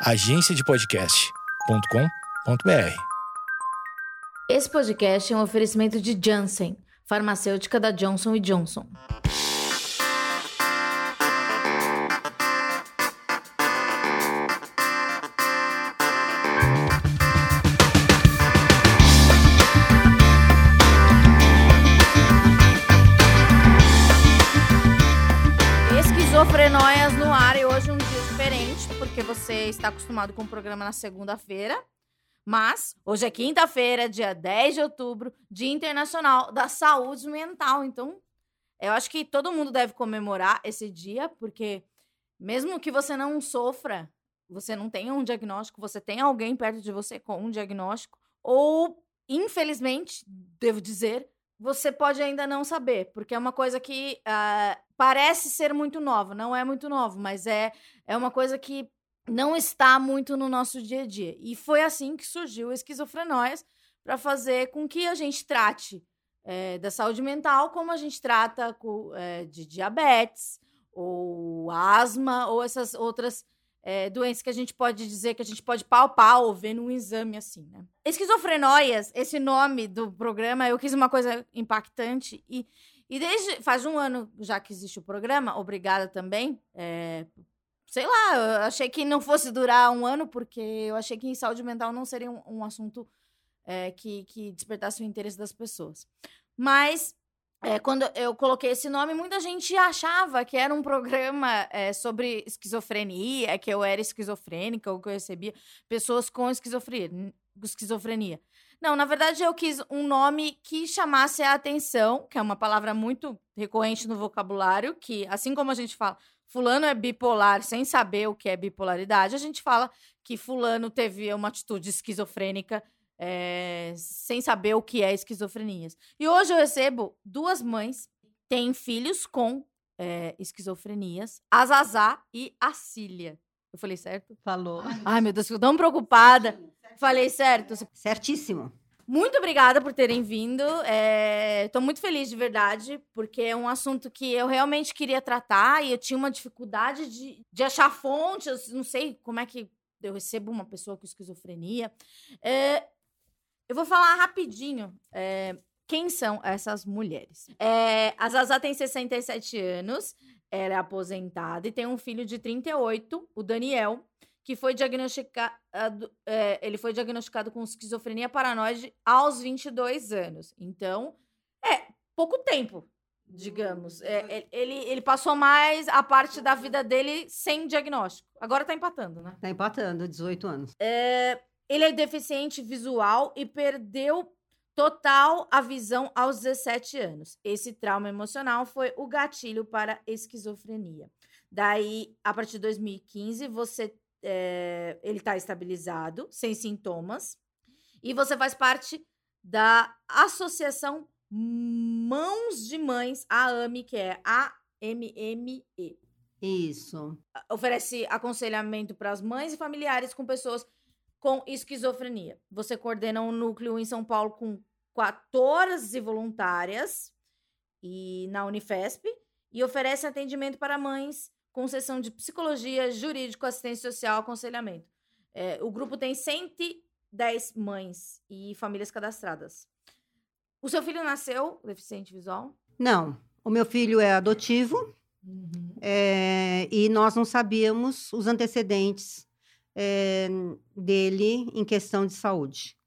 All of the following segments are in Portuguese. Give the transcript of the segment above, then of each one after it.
agenciadepodcast.com.br. Esse podcast é um oferecimento de Janssen, farmacêutica da Johnson Johnson. Está acostumado com o programa na segunda-feira. Mas hoje é quinta-feira, dia 10 de outubro, Dia Internacional da Saúde Mental. Então, eu acho que todo mundo deve comemorar esse dia, porque mesmo que você não sofra, você não tenha um diagnóstico, você tem alguém perto de você com um diagnóstico, ou, infelizmente, devo dizer, você pode ainda não saber, porque é uma coisa que ah, parece ser muito nova, não é muito novo, mas é, é uma coisa que não está muito no nosso dia a dia. E foi assim que surgiu Esquizofrenóias, para fazer com que a gente trate eh, da saúde mental como a gente trata co- eh, de diabetes, ou asma, ou essas outras eh, doenças que a gente pode dizer que a gente pode palpar ou ver num exame assim, né? Esquizofrenóias, esse nome do programa, eu quis uma coisa impactante e, e desde faz um ano já que existe o programa, obrigada também. Sei lá, eu achei que não fosse durar um ano, porque eu achei que saúde mental não seria um, um assunto eh, que, que despertasse o interesse das pessoas. Mas é, quando eu coloquei esse nome, muita gente achava que era um programa é, sobre esquizofrenia, que eu era esquizofrênica, ou que eu recebia pessoas com esquizofrenia. Não, na verdade, eu quis um nome que chamasse a atenção, que é uma palavra muito recorrente no vocabulário, que, assim como a gente fala, fulano é bipolar sem saber o que é bipolaridade, a gente fala que fulano teve uma atitude esquizofrênica é, sem saber o que é esquizofrenia. E hoje eu recebo duas mães que têm filhos com é, esquizofrenias, a Zazá e a Cília. Eu falei certo? Falou. Ai, meu Deus, fico tão preocupada. Falei certo? Certíssimo. Muito obrigada por terem vindo. Estou muito feliz de verdade, porque é um assunto que eu realmente queria tratar e eu tinha uma dificuldade de, de achar fontes. Não sei como é que eu recebo uma pessoa com esquizofrenia. É, eu vou falar rapidinho. é, quem são essas mulheres? É, a Zazá tem 67 anos, ela é aposentada e tem um filho de 38, o Daniel, que foi diagnosticado, é, ele foi diagnosticado com esquizofrenia paranoide aos 22 anos. Então, é pouco tempo, digamos. É, é, ele, ele passou mais a parte da vida dele sem diagnóstico. Agora tá empatando, né? Tá empatando, 18 anos. É, ele é deficiente visual e perdeu total a visão aos 17 anos. Esse trauma emocional foi o gatilho para esquizofrenia. Daí, a partir de 2015, você é, ele está estabilizado, sem sintomas, e você faz parte da Associação Mãos de Mães, a AME, que é a MME Isso. oferece aconselhamento para as mães e familiares com pessoas com esquizofrenia. Você coordena um núcleo em São Paulo com 14 voluntárias e na Unifesp e oferece atendimento para mães com sessão de psicologia, jurídico, assistência social, aconselhamento. É, o grupo tem 110 mães e famílias cadastradas. O seu filho nasceu deficiente visual? Não, o meu filho é adotivo é, e nós não sabíamos os antecedentes é, dele em questão de saúde.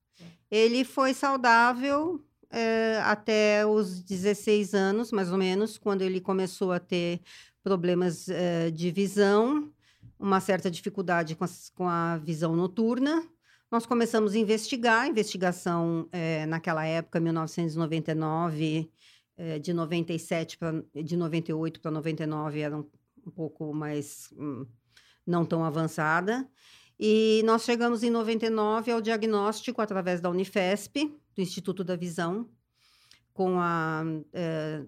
Ele foi saudável é, até os 16 anos, mais ou menos, quando ele começou a ter problemas é, de visão, uma certa dificuldade com, as- com a visão noturna. Nós começamos a investigar, a investigação eh, naquela época, 1999, eh, de 97 para de 98 para 99 era um, um pouco mais hum, não tão avançada. E nós chegamos em 99 ao diagnóstico através da Unifesp, do Instituto da Visão, com a eh,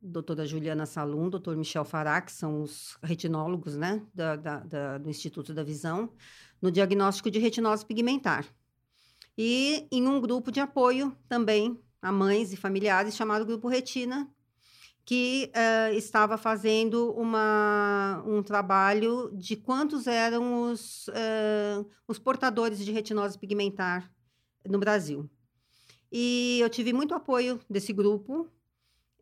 doutora Juliana Salum, doutor Michel Fará, que são os retinólogos né, da- da- da- do Instituto da Visão, no diagnóstico de retinose pigmentar. E em um grupo de apoio também a mães e familiares chamado Grupo Retina, que eh, estava fazendo uma, um trabalho de quantos eram os, eh, os portadores de retinose pigmentar no Brasil. E eu tive muito apoio desse grupo,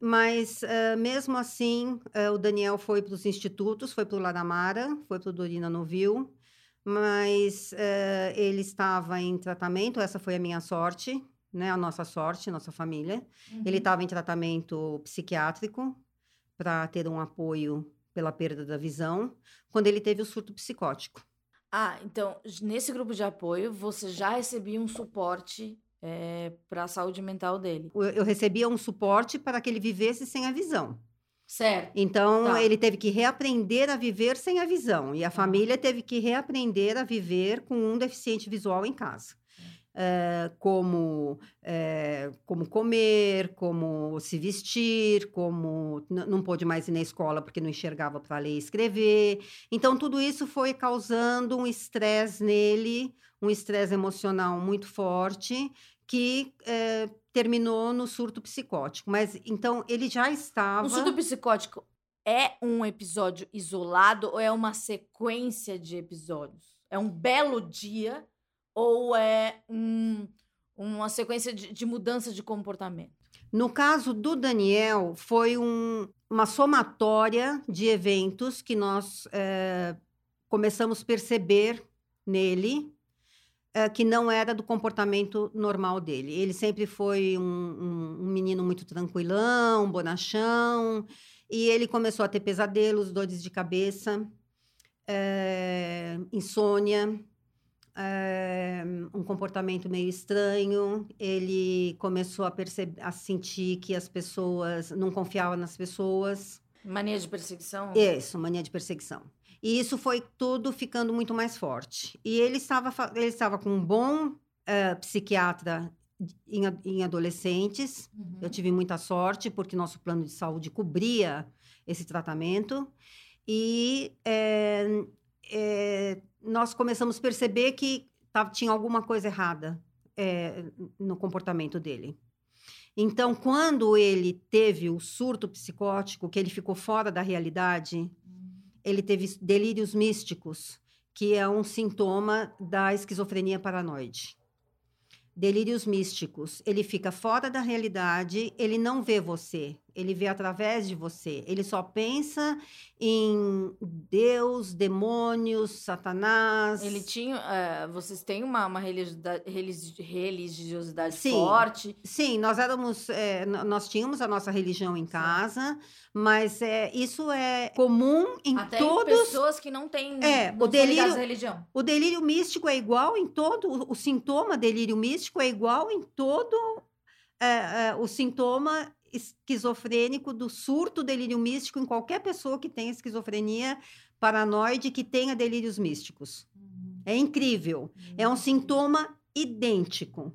mas eh, mesmo assim eh, o Daniel foi para os institutos, foi para o Laramara, foi para o Dorina Novil, mas eh, ele estava em tratamento, essa foi a minha sorte, né, a nossa sorte, nossa família. Ele estava em tratamento psiquiátrico para ter um apoio pela perda da visão, quando ele teve o surto psicótico. Ah, então, nesse grupo de apoio, você já recebia um suporte para a saúde mental dele. Eu, eu recebia um suporte para que ele vivesse sem a visão. Certo. Então, Tá. ele teve que reaprender a viver sem a visão. E a família teve que reaprender a viver com um deficiente visual em casa. Eh, como, eh, como comer, como se vestir, como não pôde mais ir na escola porque não enxergava para ler e escrever. Então, tudo isso foi causando um estresse nele, um estresse emocional muito forte, que eh, terminou no surto psicótico. Mas, então, ele já estava... Um surto psicótico é um episódio isolado ou é uma sequência de episódios? É um belo dia ou é um- uma sequência de, de mudança de comportamento? No caso do Daniel, foi um- uma somatória de eventos que nós eh, começamos a perceber nele eh, que não era do comportamento normal dele. Ele sempre foi um, um- um menino muito tranquilão, bonachão, e ele começou a ter pesadelos, dores de cabeça, eh, insônia, eh, um comportamento meio estranho. Ele começou a perceber, a sentir que as pessoas não confiavam nas pessoas. Mania de perseguição? Isso, mania de perseguição. E isso foi tudo ficando muito mais forte. E ele estava, ele estava com um bom eh, psiquiatra em, em adolescentes. Uhum. Eu tive muita sorte, porque nosso plano de saúde cobria esse tratamento. E eh, eh, nós começamos a perceber que tava, tinha alguma coisa errada eh, no comportamento dele. Então, quando ele teve o surto psicótico, que ele ficou fora da realidade, ele teve delírios místicos, que é um sintoma da esquizofrenia paranoide. Delírios místicos. Ele fica fora da realidade, ele não vê você, ele vê através de você. Ele só pensa em Deus, demônios, Satanás. Ele tinha. eh, vocês têm uma, uma religiosidade, religi- religiosidade Sim. forte. Sim, nós éramos, é, nós tínhamos a nossa religião em casa, mas é, isso é comum em até todos. em pessoas que não têm. É, não o delírio- religião. O delírio místico é igual em todo, o, o sintoma delírio místico é igual em todo é, é, o sintoma esquizofrênico do surto delírio místico em qualquer pessoa que tenha esquizofrenia paranoide que tenha delírios místicos. É incrível. É um sintoma idêntico.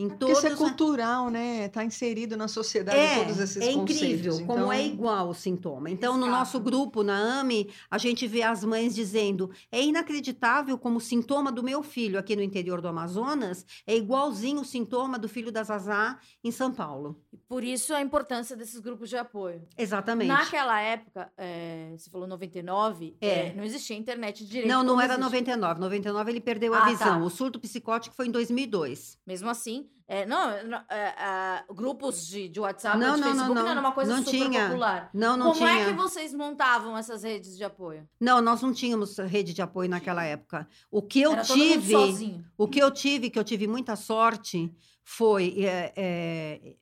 Em todos isso é cultural, né? Está inserido na sociedade É, todos esses é conceitos. incrível como Então, é igual o sintoma. Então, no Escapa. nosso grupo, na AME, a gente vê as mães dizendo: é inacreditável como o sintoma do meu filho aqui no interior do Amazonas é igualzinho o sintoma do filho da Zazá em São Paulo. Por isso a importância desses grupos de apoio. Exatamente. Naquela época, eh, você falou 99, É. eh, não existia internet direito. Não, não como era existe. 99. 99 ele perdeu Ah, a visão. tá. O surto psicótico foi em 2002. Mesmo assim, é, não, não, é, é, grupos de, de WhatsApp, Não, de não, Facebook, não, não. era uma coisa Não super tinha. popular. Não, não Como tinha. é que vocês montavam essas redes de apoio? Não, nós não tínhamos rede de apoio naquela época. O que eu era tive. O que eu tive, que eu tive muita sorte, foi é, é,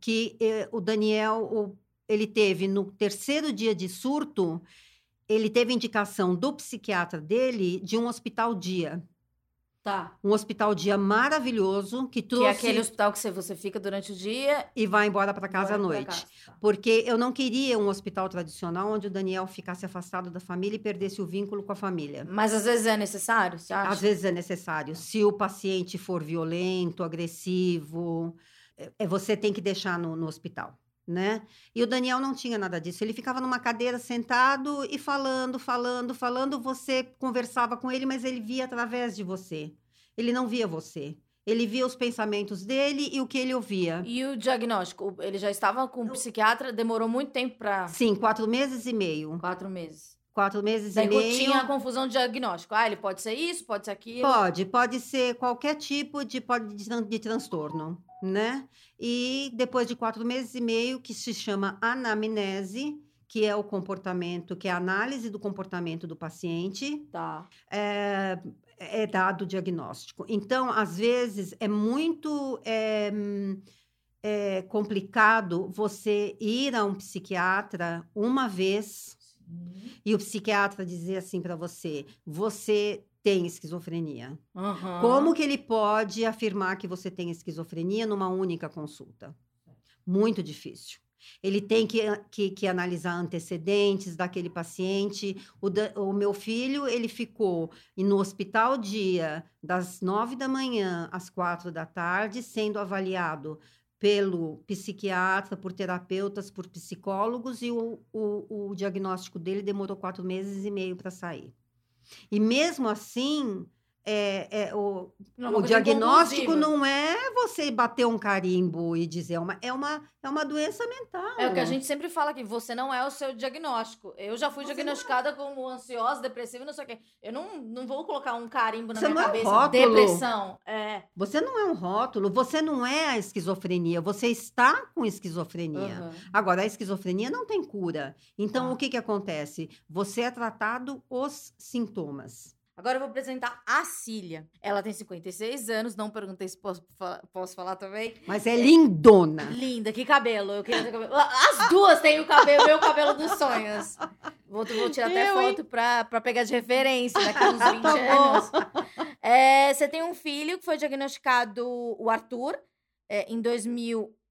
que é, o Daniel, o- ele teve no terceiro dia de surto, ele teve indicação do psiquiatra dele de um hospital dia. Tá. Um hospital dia maravilhoso, que Que trouxe é aquele hospital que você, fica durante o dia e vai embora para casa à noite. casa. Tá. Porque eu não queria um hospital tradicional onde o Daniel ficasse afastado da família e perdesse o vínculo com a família. Mas às vezes é necessário, você acha? Às vezes é necessário. Se o paciente for violento, agressivo, é, é, você tem que deixar no, no hospital, né? E o Daniel não tinha nada disso. Ele ficava numa cadeira sentado e falando, falando, falando. Você conversava com ele, mas ele via através de você. Ele não via você. Ele via os pensamentos dele e o que ele ouvia. E o diagnóstico? Ele já estava com um psiquiatra, demorou muito tempo pra. Sim, quatro meses e meio. Quatro meses. Quatro meses Daí e meio. tinha a confusão de diagnóstico. Ah, ele pode ser isso, pode ser aquilo. Pode, pode ser qualquer tipo de, pode, de, tran- de transtorno, né? E depois de quatro meses e meio, que se chama anamnese, que é o comportamento, que é a análise do comportamento do paciente, Tá. é, é dado o diagnóstico. Então, às vezes, é muito é, é complicado você ir a um psiquiatra uma vez e o psiquiatra dizer assim para você: você tem esquizofrenia. Aham. Como que ele pode afirmar que você tem esquizofrenia numa única consulta? Muito difícil. Ele tem que, que, que analisar antecedentes daquele paciente. O, da- o meu filho, ele ficou no hospital dia das nove da manhã às quatro da tarde, sendo avaliado pelo psiquiatra, por terapeutas, por psicólogos, e o, o, o diagnóstico dele demorou quatro meses e meio para sair. E mesmo assim, é, é, o, Não, uma o diagnóstico não é você bater um carimbo e dizer, é uma, é uma, é uma doença mental. É o que a gente sempre fala aqui, você não é o seu diagnóstico. Eu já fui Você diagnosticada como ansiosa, depressiva, não sei o quê. Eu não, não vou colocar um carimbo na Você minha não é um cabeça. rótulo. Depressão. É. Você não é um rótulo, você não é a esquizofrenia, você está com esquizofrenia. Aham. Agora, a esquizofrenia não tem cura. Então, Ah. o que, que acontece? Você é tratado os sintomas. Agora eu vou apresentar a Cília. Ela tem 56 anos, não perguntei se posso, posso falar também. Mas é lindona. Linda, que cabelo. Eu queria ter cabelo. As duas têm o cabelo, meu cabelo dos sonhos. Vou, vou tirar até Eu, hein? foto pra, pra pegar de referência daqui uns 20 Tá anos. É, você tem um filho que foi diagnosticado, o Arthur, é, em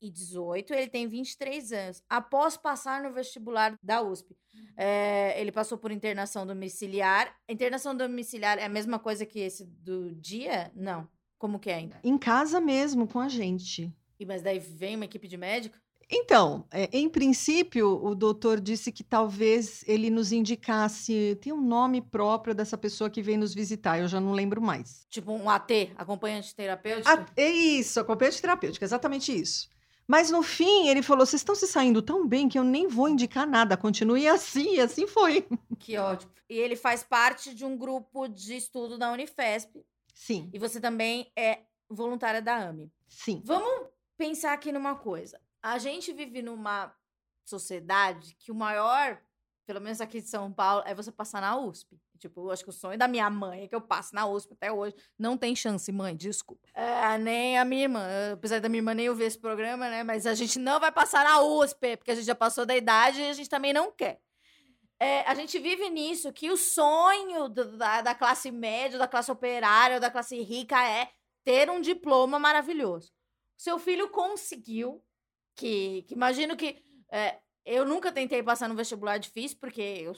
2018. Ele tem 23 anos. Após passar no vestibular da USP, é, ele passou por internação domiciliar. Internação domiciliar é a mesma coisa que esse do dia? Não. Como que é ainda? Em casa mesmo, com a gente. E, mas daí vem uma equipe de médico? Então, é, em princípio, o doutor disse que talvez ele nos indicasse. Tem um nome próprio dessa pessoa que vem nos visitar, eu já não lembro mais. Tipo um AT, acompanhante terapêutico? Ah, é isso, acompanhante terapêutico, exatamente isso. Mas no fim, ele falou: vocês estão se saindo tão bem que eu nem vou indicar nada, continue assim, e assim foi. Que ótimo. E ele faz parte de um grupo de estudo da Unifesp. Sim, E você também é voluntária da AME. sim. Vamos pensar aqui numa coisa. A gente vive numa sociedade que o maior, pelo menos aqui de São Paulo, é você passar na USP. Tipo, acho que o sonho da minha mãe é que eu passe na USP até hoje. Não tem chance, mãe, desculpa. É, nem a minha irmã. Apesar da minha irmã nem ouvir esse programa, né? Mas a gente não vai passar na USP, porque a gente já passou da idade e a gente também não quer. É, a gente vive nisso, que o sonho da, da classe média, da classe operária, da classe rica é ter um diploma maravilhoso. Seu filho conseguiu, que, que imagino que é, eu nunca tentei passar no vestibular difícil, porque eu,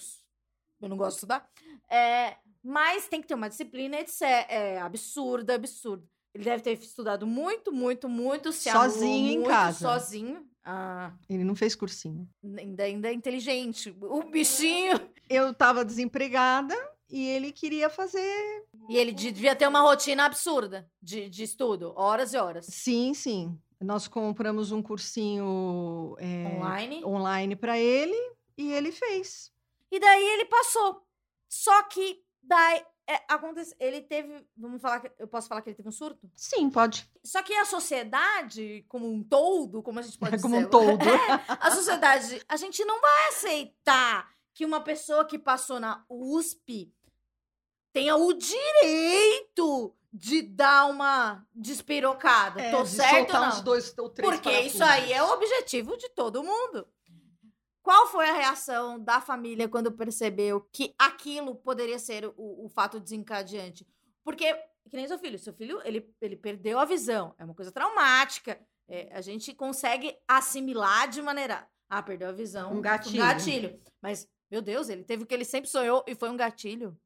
eu não gosto de estudar, é, mas tem que ter uma disciplina, etc. É absurdo, absurdo. Ele deve ter estudado muito, muito, muito, se Sozinho em muito, casa. Sozinho. Ah, Ele não fez cursinho. ainda, ainda é inteligente. O bichinho. Eu estava desempregada e ele queria fazer. E ele de- devia ter uma rotina absurda de, de estudo, horas e horas. Sim, sim. Nós compramos um cursinho é, Online. online para ele e ele fez. E daí ele passou. Só que daí é, acontece, ele teve, vamos falar, que- eu posso falar que ele teve um surto? Sim, pode. Só que a sociedade, como um todo, como a gente pode Como dizer, um todo. a sociedade, a gente não vai aceitar que uma pessoa que passou na USP tenha o direito de dar uma despirocada. É, Tô de certo ou não? uns dois ou três Porque isso aí é o objetivo de todo mundo. Qual foi a reação da família quando percebeu que aquilo poderia ser o, o fato desencadeante? Porque, que nem seu filho, seu filho, ele, ele perdeu a visão. É uma coisa traumática. É, a gente consegue assimilar de maneira. Ah, perdeu a visão. Um gatilho. gatilho. Mas, meu Deus, ele teve o que ele sempre sonhou e foi um gatilho.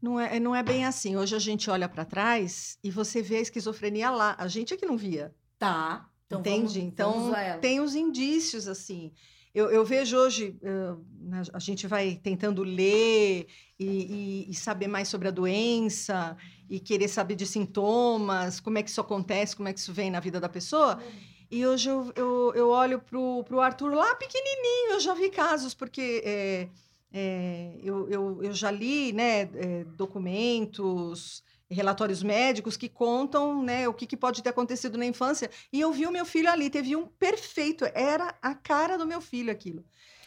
Não é, não é bem assim. Hoje a gente olha para trás e você vê a esquizofrenia lá. A gente é que não via. Tá. Então entende? Vamos, então vamos tem os indícios assim. Eu, eu vejo hoje, uh, a gente vai tentando ler e, e, e, saber mais sobre a doença e querer saber de sintomas, como é que isso acontece, como é que isso vem na vida da pessoa. E hoje eu, eu, eu olho para o Arthur lá pequenininho, eu já vi casos, porque é, é, eu, eu, eu já li né, é, documentos, relatórios médicos que contam né, o que, que, pode ter acontecido na infância. E eu vi o meu filho ali, teve um perfeito, era a cara do meu filho aquilo.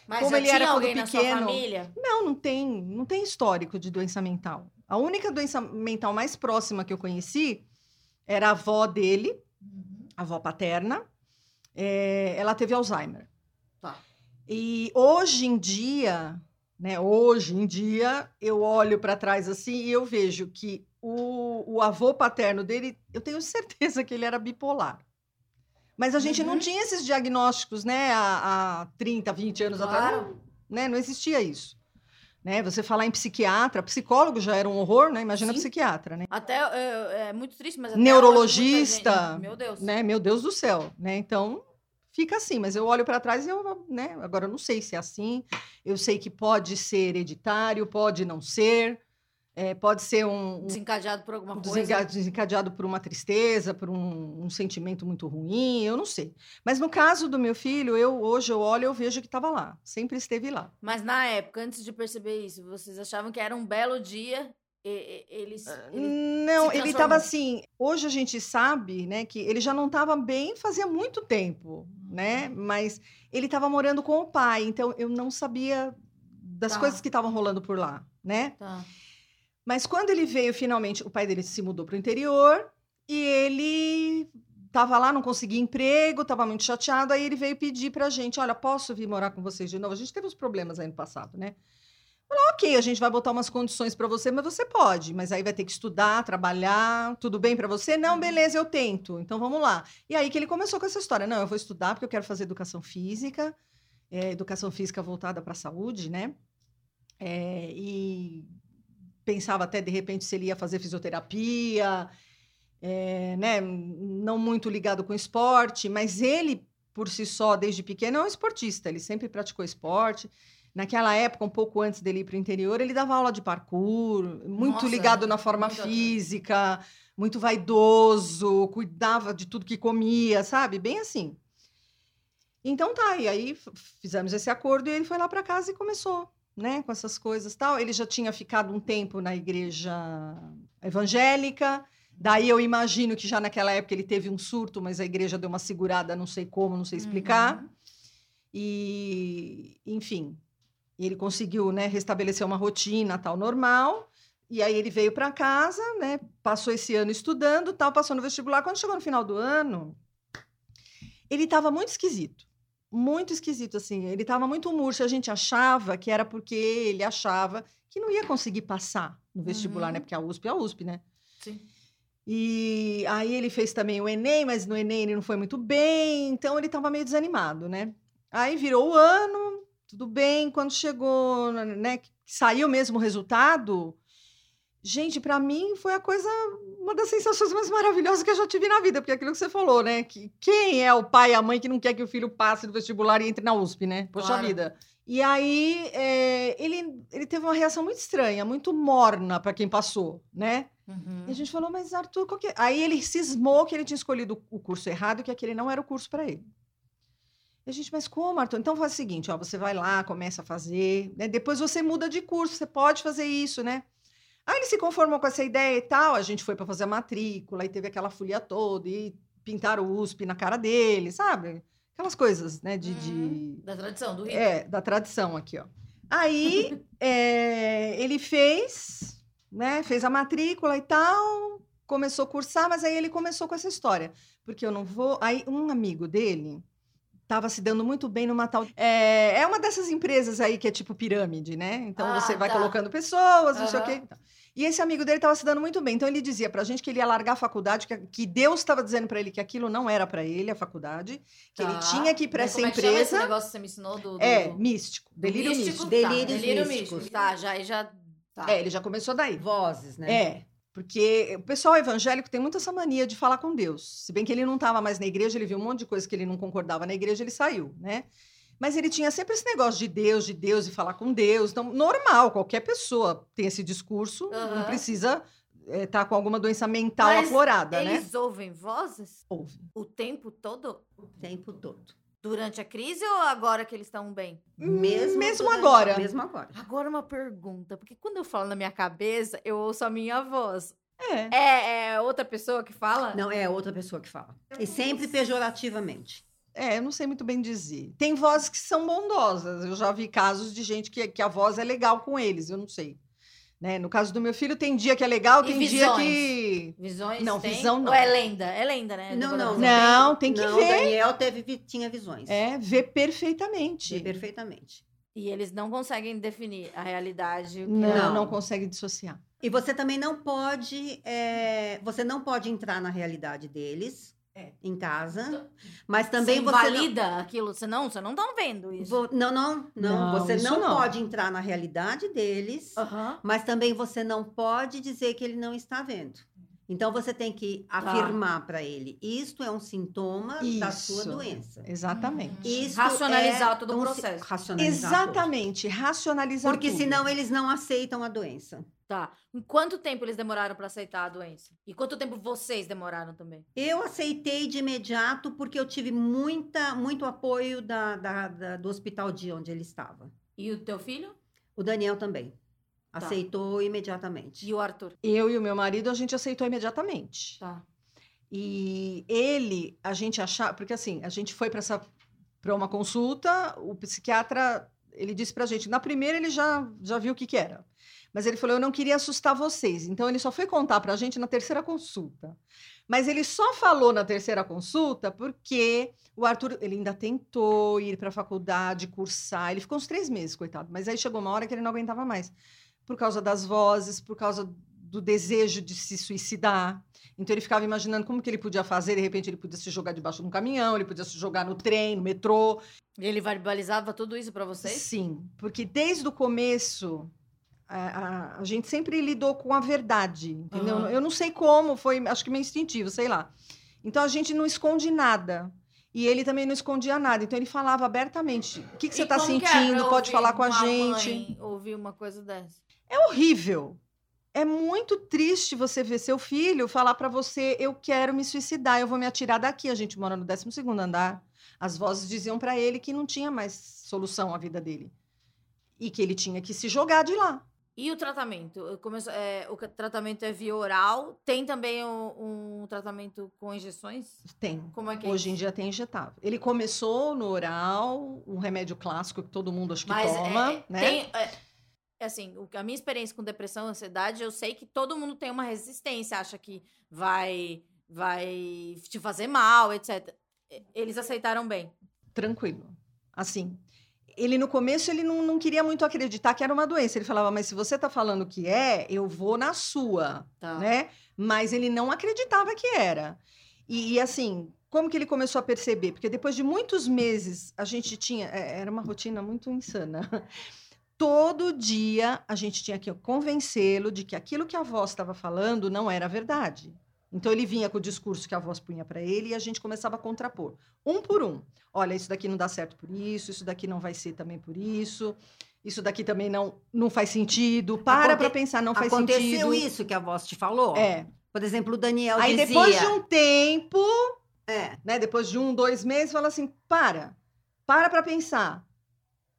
Mas Como ele era alguém pequeno. Na sua família? Não, não tem, não tem histórico de doença mental. A única doença mental mais próxima que eu conheci era a avó dele, uhum. a avó paterna. É, ela teve Alzheimer. Tá. E hoje em dia, né, hoje em dia, eu olho para trás assim e eu vejo que o, o avô paterno dele, eu tenho certeza que ele era bipolar. Mas a gente uhum. não tinha esses diagnósticos, né, há, há 30, 20 anos claro. atrás. Né? Não existia isso. Né? Você falar em psiquiatra, psicólogo já era um horror, né? Imagina Sim. psiquiatra, né? Até é, é muito triste, mas neurologista, hoje, meu Deus, né? Meu Deus do céu, né? Então fica assim, mas eu olho para trás e eu, né? Agora eu não sei se é assim. Eu sei que pode ser hereditário, pode não ser. É, pode ser um, Desencadeado por alguma coisa. Desencadeado por uma tristeza, por um, um, sentimento muito ruim, eu não sei. Mas no caso do meu filho, eu hoje eu olho e eu vejo que estava lá. Sempre esteve lá. Mas na época, antes de perceber isso, vocês achavam que era um belo dia eles, ele não, ele estava assim. Hoje a gente sabe, né, que ele já não estava bem fazia muito tempo, né? Mas ele estava morando com o pai, então eu não sabia das tá. coisas que estavam rolando por lá, né? Tá. Mas quando ele veio, finalmente, o pai dele se mudou para o interior e ele estava lá, não conseguia emprego, estava muito chateado. Aí ele veio pedir para a gente: Olha, posso vir morar com vocês de novo? A gente teve uns problemas aí no passado, né? Falou, ok, a gente vai botar umas condições para você, mas você pode. Mas aí vai ter que estudar, trabalhar, tudo bem para você? Não, uhum. beleza, eu tento. Então vamos lá. E aí que ele começou com essa história. Não, eu vou estudar porque eu quero fazer educação física, é, educação física voltada para a saúde, né? É, e pensava até de repente se ele ia fazer fisioterapia, é, né? Não muito ligado com esporte, mas ele por si só, desde pequeno, é um esportista. Ele sempre praticou esporte. Naquela época, um pouco antes dele ir para o interior, ele dava aula de parkour, muito Nossa, ligado na forma física, muito vaidoso, cuidava de tudo que comia, sabe? Bem assim. Então tá, e aí fizemos esse acordo e ele foi lá para casa e começou né, com essas coisas tal. Ele já tinha ficado um tempo na igreja evangélica. Daí eu imagino que já naquela época ele teve um surto, mas a igreja deu uma segurada, não sei como, não sei explicar. Uhum. E, enfim, ele conseguiu, né, restabelecer uma rotina tal normal. E aí ele veio para casa, né, passou esse ano estudando, tal, passou no vestibular. Quando chegou no final do ano, ele estava muito esquisito muito esquisito, assim. Ele estava muito murcho. A gente achava que era porque ele achava que não ia conseguir passar no vestibular, uhum. né? Porque a USP é a USP, né? Sim. E aí ele fez também o Enem, mas no Enem ele não foi muito bem, então ele estava meio desanimado, né? Aí virou o ano, tudo bem. Quando chegou, né? Saiu mesmo o resultado, Gente, para mim foi a coisa, uma das sensações mais maravilhosas que eu já tive na vida, porque é aquilo que você falou, né? Que quem é o pai e a mãe que não quer que o filho passe do vestibular e entre na USP, né? Poxa claro. vida. E aí é, ele, ele teve uma reação muito estranha, muito morna para quem passou, né? Uhum. E a gente falou, mas Arthur, qual que é? Aí ele cismou que ele tinha escolhido o curso errado, que aquele não era o curso para ele. A gente, mas como, Arthur? Então faz o seguinte, ó, você vai lá, começa a fazer, né? depois você muda de curso, você pode fazer isso, né? Aí ele se conformou com essa ideia e tal. A gente foi para fazer a matrícula e teve aquela folia toda e pintaram o USP na cara dele, sabe? Aquelas coisas, né? De, de... Uhum. Da tradição, do Rio. É, da tradição aqui, ó. Aí é, ele fez, né? Fez a matrícula e tal, começou a cursar, mas aí ele começou com essa história. Porque eu não vou. Aí um amigo dele estava se dando muito bem numa tal. É, é uma dessas empresas aí que é tipo pirâmide, né? Então ah, você vai tá. colocando pessoas, não uhum. sei o quê. E esse amigo dele estava se dando muito bem. Então ele dizia para a gente que ele ia largar a faculdade, que, que Deus estava dizendo para ele que aquilo não era para ele, a faculdade, que tá. ele tinha que ir para essa como empresa. É esse negócio que você me ensinou do. do... É, místico. Delírio místico. místico. Tá. Delírio místico. Tá, já, já. Tá. É, ele já começou daí. Vozes, né? É. Porque o pessoal evangélico tem muito essa mania de falar com Deus. Se bem que ele não estava mais na igreja, ele viu um monte de coisa que ele não concordava na igreja, ele saiu, né? Mas ele tinha sempre esse negócio de Deus, de Deus e falar com Deus. Então, normal, qualquer pessoa tem esse discurso, não Aham. precisa estar com alguma doença mental Mas aflorada, né? Eles ouvem vozes Ouve. o tempo todo? O tempo todo. Durante a crise ou agora que eles estão bem? Mesmo durante- agora. Mesmo agora. Agora uma pergunta, porque quando eu falo na minha cabeça, eu ouço a minha voz. É. É, é outra pessoa que fala? Não, é outra pessoa que fala. E sempre pejorativamente. É, eu não sei muito bem dizer. Tem vozes que são bondosas. Eu já vi casos de gente que, que a voz é legal com eles, eu não sei. Né? No caso do meu filho, tem dia que é legal, E tem dia visões? que. Visões Não, tem? visão não. Ou é lenda? É lenda, né? Não, não. Não, tem que não, ver. Daniel teve, tinha visões. É, vê perfeitamente. Vê perfeitamente. E eles não conseguem definir a realidade. o que Não, é. não, Não. consegue dissociar. E você também não pode, é, você não pode entrar na realidade deles É. em casa, mas também você você não, aquilo, você não, você não tá vendo isso. Vo- não, não, não, Não, você não, não. pode entrar na realidade deles, mas também você não pode dizer que ele não está vendo. Então você tem que afirmar para ele, isto é um sintoma da sua Isso. doença. Exatamente. Isto Racionalizar é todo o um processo. Racionalizar. Exatamente, racionalizar Porque tudo. senão eles não aceitam a doença. Tá. Em quanto tempo eles demoraram pra aceitar a doença? E quanto tempo vocês demoraram também? Eu aceitei de imediato porque eu tive muita, muito apoio da, da- da- do hospital de onde ele estava. E o teu filho? O Daniel também. Tá. Aceitou imediatamente. E o Arthur? Eu e o meu marido, a gente aceitou imediatamente. Tá. E ele, a gente achava, porque assim, a gente foi para essa para uma consulta, o psiquiatra, ele disse pra gente, na primeira ele já já viu o que que era. Mas ele falou, eu não queria assustar vocês. Então ele só foi contar pra gente na terceira consulta. Mas ele só falou na terceira consulta porque o Arthur, ele ainda tentou ir para a faculdade, cursar. Ele ficou uns três meses, coitado. Mas aí chegou uma hora que ele não aguentava mais. Por causa das vozes, por causa do desejo de se suicidar. Então ele ficava imaginando como que ele podia fazer, de repente ele podia se jogar debaixo de um caminhão, ele podia se jogar no trem, no metrô. E ele verbalizava tudo isso pra vocês? Sim, porque desde o começo a, a- a gente sempre lidou com a verdade, entendeu? Aham. Eu não sei como, foi, acho que meio instintivo, sei lá. Então a gente não esconde nada. E ele também não escondia nada. Então ele falava abertamente: o que, que você está é sentindo? Pode falar com a gente. mãe ouvir uma coisa dessa. É horrível. É muito triste você ver seu filho falar pra você: eu quero me suicidar, eu vou me atirar daqui. A gente mora no 12 andar. As vozes diziam pra ele que não tinha mais solução à vida dele. E que ele tinha que se jogar de lá. E o tratamento? Começo- é, o tratamento é via oral? Tem também um, um tratamento com injeções? Tem. Como é que é Hoje em isso? dia tem injetável. Ele começou no oral, um remédio clássico que todo mundo acho que Mas toma, é, né? tem, é, é assim, o- a minha experiência com depressão e ansiedade, eu sei que todo mundo tem uma resistência, acha que vai, vai te fazer mal, etc. Eles aceitaram bem. Tranquilo. Assim, ele no começo ele não, não queria muito acreditar que era uma doença. Ele falava, mas se você tá falando que é, eu vou na sua, Tá. né? Mas ele não acreditava que era. E, e, assim, como que ele começou a perceber? Porque depois de muitos meses a gente tinha, é, era uma rotina muito insana. Todo dia a gente tinha que convencê-lo de que aquilo que a voz estava falando não era verdade. Então ele vinha com o discurso que a voz punha para ele e a gente começava a contrapor, um por um. Olha, isso daqui não dá certo por isso, isso daqui não vai ser também por isso, isso daqui também não, não faz sentido. Para Aconte- para pensar, não faz Aconteceu sentido. isso que a voz te falou? É. Por exemplo, o Daniel Aí dizia... depois de um tempo, É, né, depois de um, dois meses, fala assim: para, para para pensar.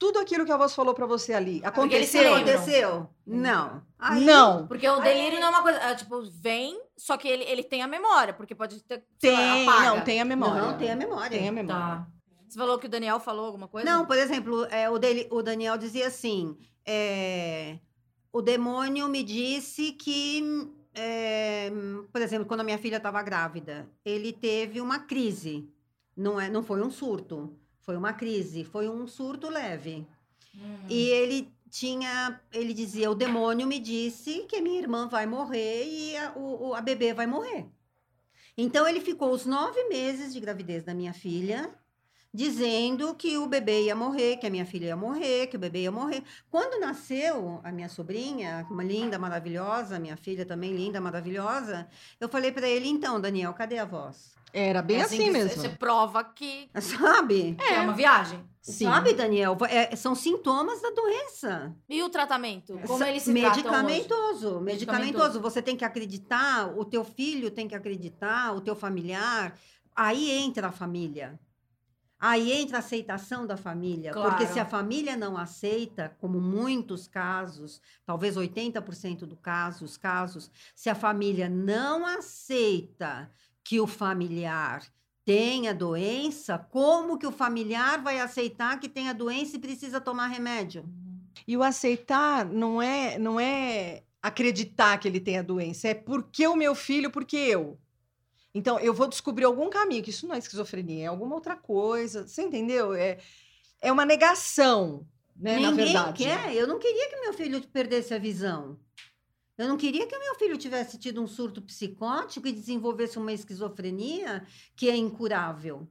Tudo aquilo que a voz falou para você ali Porque eles se aconteceu? lembram. aconteceu? Não. Aí- Não. Porque o delírio não é uma coisa. é, tipo, vem, só que ele, ele tem a memória, porque pode ter. lá, Tem, apaga. não, tem a memória. Não, tem a memória. Tem a memória. Tá. Você falou que o Daniel falou alguma coisa? Não, por exemplo, é, o, dele- o Daniel dizia assim: é, o demônio me disse que, é, por exemplo, quando a minha filha estava grávida, ele teve uma crise. Não, é, não foi um surto, foi uma crise, foi um surto leve. Hum. E ele tinha, ele dizia: o demônio me disse que a minha irmã vai morrer e a, o- a bebê vai morrer. Então ele ficou os nove meses de gravidez da minha filha, dizendo que o bebê ia morrer, que a minha filha ia morrer, que o bebê ia morrer. Quando nasceu a minha sobrinha, uma linda, maravilhosa, minha filha também linda, maravilhosa, eu falei para ele: então, Daniel, cadê a voz? Era bem É assim, que mesmo. Você prova que Sabe? é, uma viagem. Sim. Sabe, Daniel? É, são sintomas da doença. E o tratamento? Como eles se medicamentoso, medicamentoso. Medicamentoso. Você tem que acreditar, o teu filho tem que acreditar, o teu familiar. Aí entra a família. Aí entra a aceitação da família. Porque Claro. se a família não aceita, como muitos casos, talvez 80% do caso, os casos, se a família não aceita que o familiar tenha doença, como que o familiar vai aceitar que tenha doença e precisa tomar remédio? E o aceitar não é, não é acreditar que ele tem a doença, é porque o meu filho, porque eu. Então, eu vou descobrir algum caminho, que isso não é esquizofrenia, é alguma outra coisa. Você entendeu? É, é uma negação, né? na Ninguém verdade. quer. Eu não queria que meu filho perdesse a visão. Eu não queria que meu filho tivesse tido um surto psicótico e desenvolvesse uma esquizofrenia que é incurável.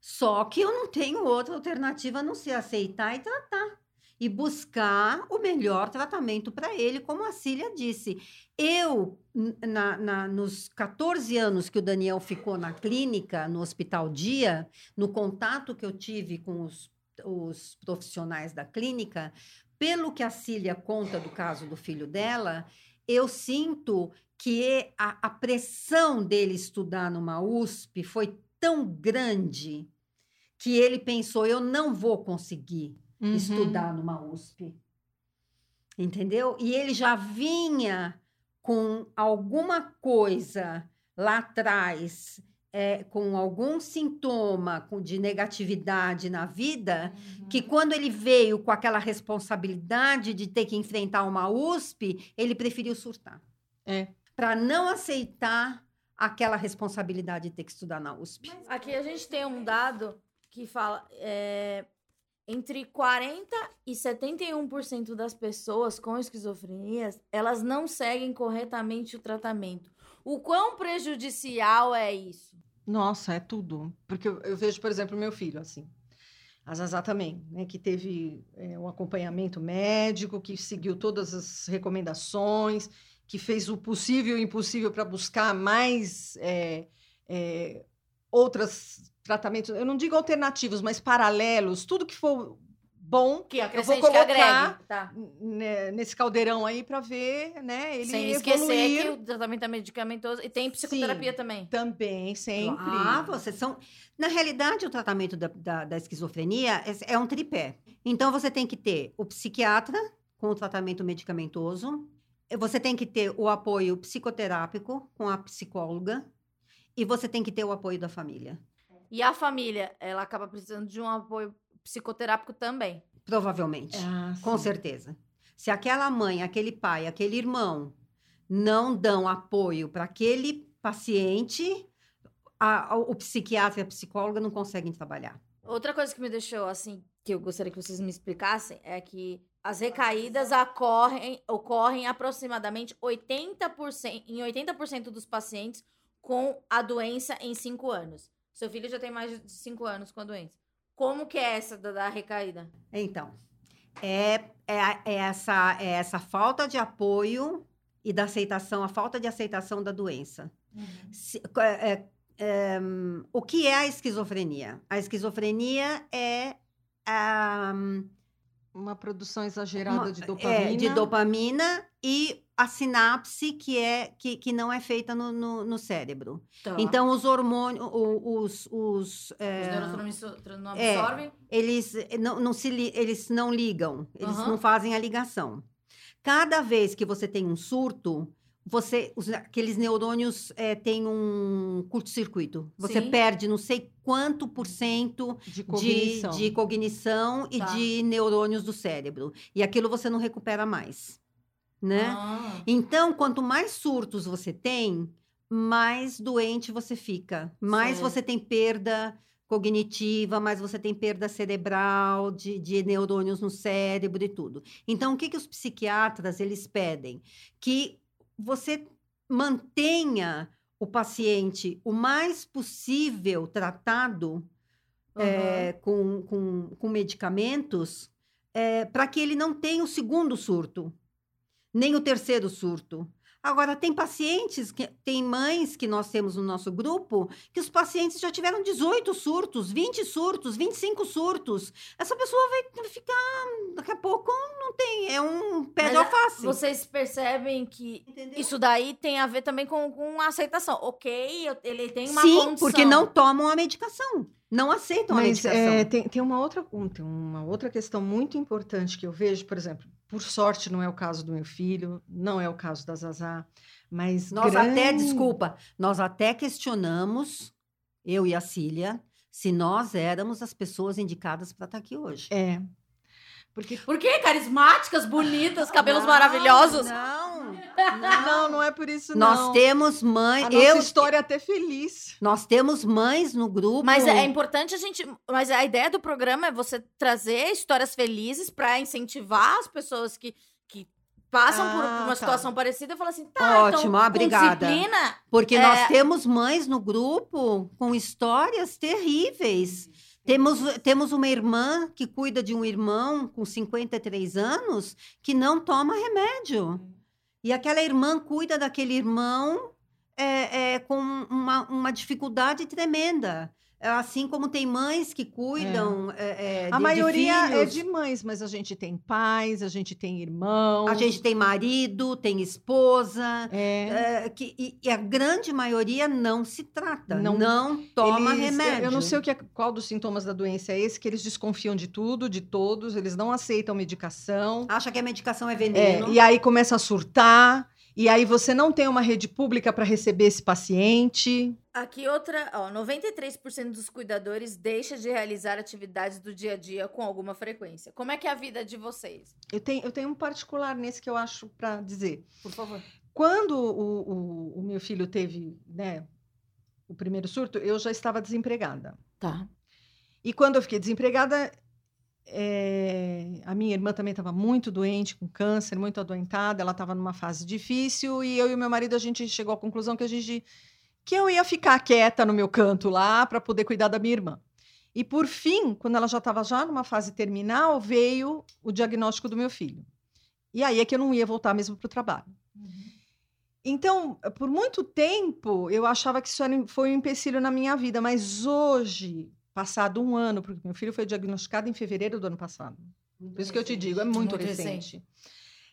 Só que eu não tenho outra alternativa a não ser aceitar e tratar. E buscar o melhor tratamento para ele, como a Cília disse. Eu, na, na- nos 14 anos que o Daniel ficou na clínica, no Hospital Dia, no contato que eu tive com os, os profissionais da clínica, pelo que a Cília conta do caso do filho dela, eu sinto que a, a pressão dele estudar numa USP foi tão grande que ele pensou: eu não vou conseguir Uhum. estudar numa USP. Entendeu? E ele já vinha com alguma coisa lá atrás, é, com algum sintoma de negatividade na vida, que quando ele veio com aquela responsabilidade de ter que enfrentar uma USP, ele preferiu surtar. É. Para não aceitar aquela responsabilidade de ter que estudar na USP. Aqui a gente tem um dado que fala é, entre 40 e 71% das pessoas com esquizofrenias, elas não seguem corretamente o tratamento. O quão prejudicial é isso? Nossa, é tudo. Porque eu, eu vejo, por exemplo, meu filho, assim. A Zazá também, né? Que teve é, um acompanhamento médico, que seguiu todas as recomendações, que fez o possível e o impossível para buscar mais é, é, outros tratamentos. Eu não digo alternativos, mas paralelos, tudo que for bom Que vou acrescente, que colocar agregue. Tá. nesse caldeirão aí para ver, né? Ele Sem esquecer evoluir que o tratamento é medicamentoso e tem psicoterapia Sim. também. também, sempre. Ah, vocês são. Na realidade, o tratamento da, da, da esquizofrenia é, é um tripé. Então, você tem que ter o psiquiatra com o tratamento medicamentoso, você tem que ter o apoio psicoterápico com a psicóloga, e você tem que ter o apoio da família. E a família, ela acaba precisando de um apoio psicoterápico também. Provavelmente. Ah, Com certeza. Se aquela mãe, aquele pai, aquele irmão não dão apoio para aquele paciente, a- a- o psiquiatra e a psicóloga não conseguem trabalhar. Outra coisa que me deixou assim, que eu gostaria que vocês me explicassem, é que as recaídas ocorrem, ocorrem aproximadamente 80%, em 80% dos pacientes com a doença em 5 anos. Seu filho já tem mais de 5 anos com a doença. Como que é essa da, da recaída? Então, é, é, é essa, é essa falta de apoio e da aceitação, a falta de aceitação da doença. Se- é- é- é, hum, o que é a esquizofrenia? A esquizofrenia é a, Uma produção exagerada uma- de é, dopamina. de dopamina e a sinapse que, é, que, que não é feita no, no, no cérebro. Tá. Então, os hormônios, os, os, é, os neurotransmissores não é. absorvem? eles eh, não, não se li- eles não ligam, eles Aham. não fazem a ligação. Cada vez que você tem um surto, você os- aqueles neurônios eh, têm um curto-circuito. Você Sim. perde não sei quanto por cento de de, cognição. de cognição e Tá. de neurônios do cérebro. E aquilo você não recupera mais, né? Ah. Então, quanto mais surtos você tem, mais doente você fica, mais Certo. você tem perda cognitiva, mais você tem perda cerebral, de, de neurônios no cérebro e tudo. Então, o que, que os psiquiatras eles pedem? Que você mantenha o paciente o mais possível tratado é, com, com, com medicamentos para que ele não tenha o segundo surto, nem o terceiro surto. Agora, tem pacientes, que, tem mães que nós temos no nosso grupo, que os pacientes já tiveram 18 surtos, 20 surtos, 25 surtos. Essa pessoa vai ficar, daqui a pouco, não tem, é um pé de alface. Vocês percebem que Entendeu? isso daí tem a ver também com, com a aceitação. Ok, eu- ele tem uma Sim, condição. porque não tomam a medicação. Não aceitam a Mas medicação. é, tem, tem, uma outra, tem uma outra questão muito importante que eu vejo, por exemplo, por sorte não é o caso do meu filho, não é o caso da Zazá, mas Nós até, grande- desculpa, nós até questionamos, eu e a Cília, se nós éramos as pessoas indicadas para estar aqui hoje. É. Porque Por quê? Carismáticas, bonitas, cabelos Não, maravilhosos. Não, não, não é por isso Nós não. temos mães, a nossa eu, história é até feliz. nós temos mães no grupo. Mas é importante a gente. Mas a ideia do programa é você trazer histórias felizes pra incentivar as pessoas que, que passam por Ah, uma tá. situação parecida e falar assim: tá, Ótimo, então, ah, com obrigada. disciplina. Porque É. nós temos mães no grupo com histórias terríveis. Temos, temos uma irmã que cuida de um irmão com 53 anos que não toma remédio. E aquela irmã cuida daquele irmão é, é, com uma, uma dificuldade tremenda. Assim como tem mães que cuidam é, é, A de- maioria de é de mães, mas a gente tem pais, a gente tem irmãos. A gente tem marido, tem esposa. é, é, que, e, e a grande maioria não se trata, Não- não, toma Eles- remédio. Eu não sei o que é- qual dos sintomas da doença é esse, que eles desconfiam de tudo, de todos, eles não aceitam medicação. Acha que a medicação é É, veneno. e aí começa a surtar, e aí você não tem uma rede pública para receber esse paciente. Aqui outra, ó, 93% dos cuidadores deixa de realizar atividades do dia a dia com alguma frequência. Como é que é a vida de vocês? Eu tenho, eu tenho um particular nesse que eu acho para dizer. Por favor. Quando o, o- o meu filho teve né, o primeiro surto, eu já estava desempregada. Tá. E quando eu fiquei desempregada, é, a minha irmã também estava muito doente, com câncer, muito adoentada, ela estava numa fase difícil, e eu e o meu marido, a gente chegou à conclusão que a gente que eu ia ficar quieta no meu canto lá para poder cuidar da minha irmã. E por fim, quando ela já estava já numa fase terminal, veio o diagnóstico do meu filho. E aí é que eu não ia voltar mesmo para o trabalho. Então, por muito tempo, eu achava que isso era, foi um empecilho na minha vida, mas hoje, passado um ano, porque meu filho foi diagnosticado em fevereiro do ano passado. Por isso que eu te digo, é muito, Muito recente. recente.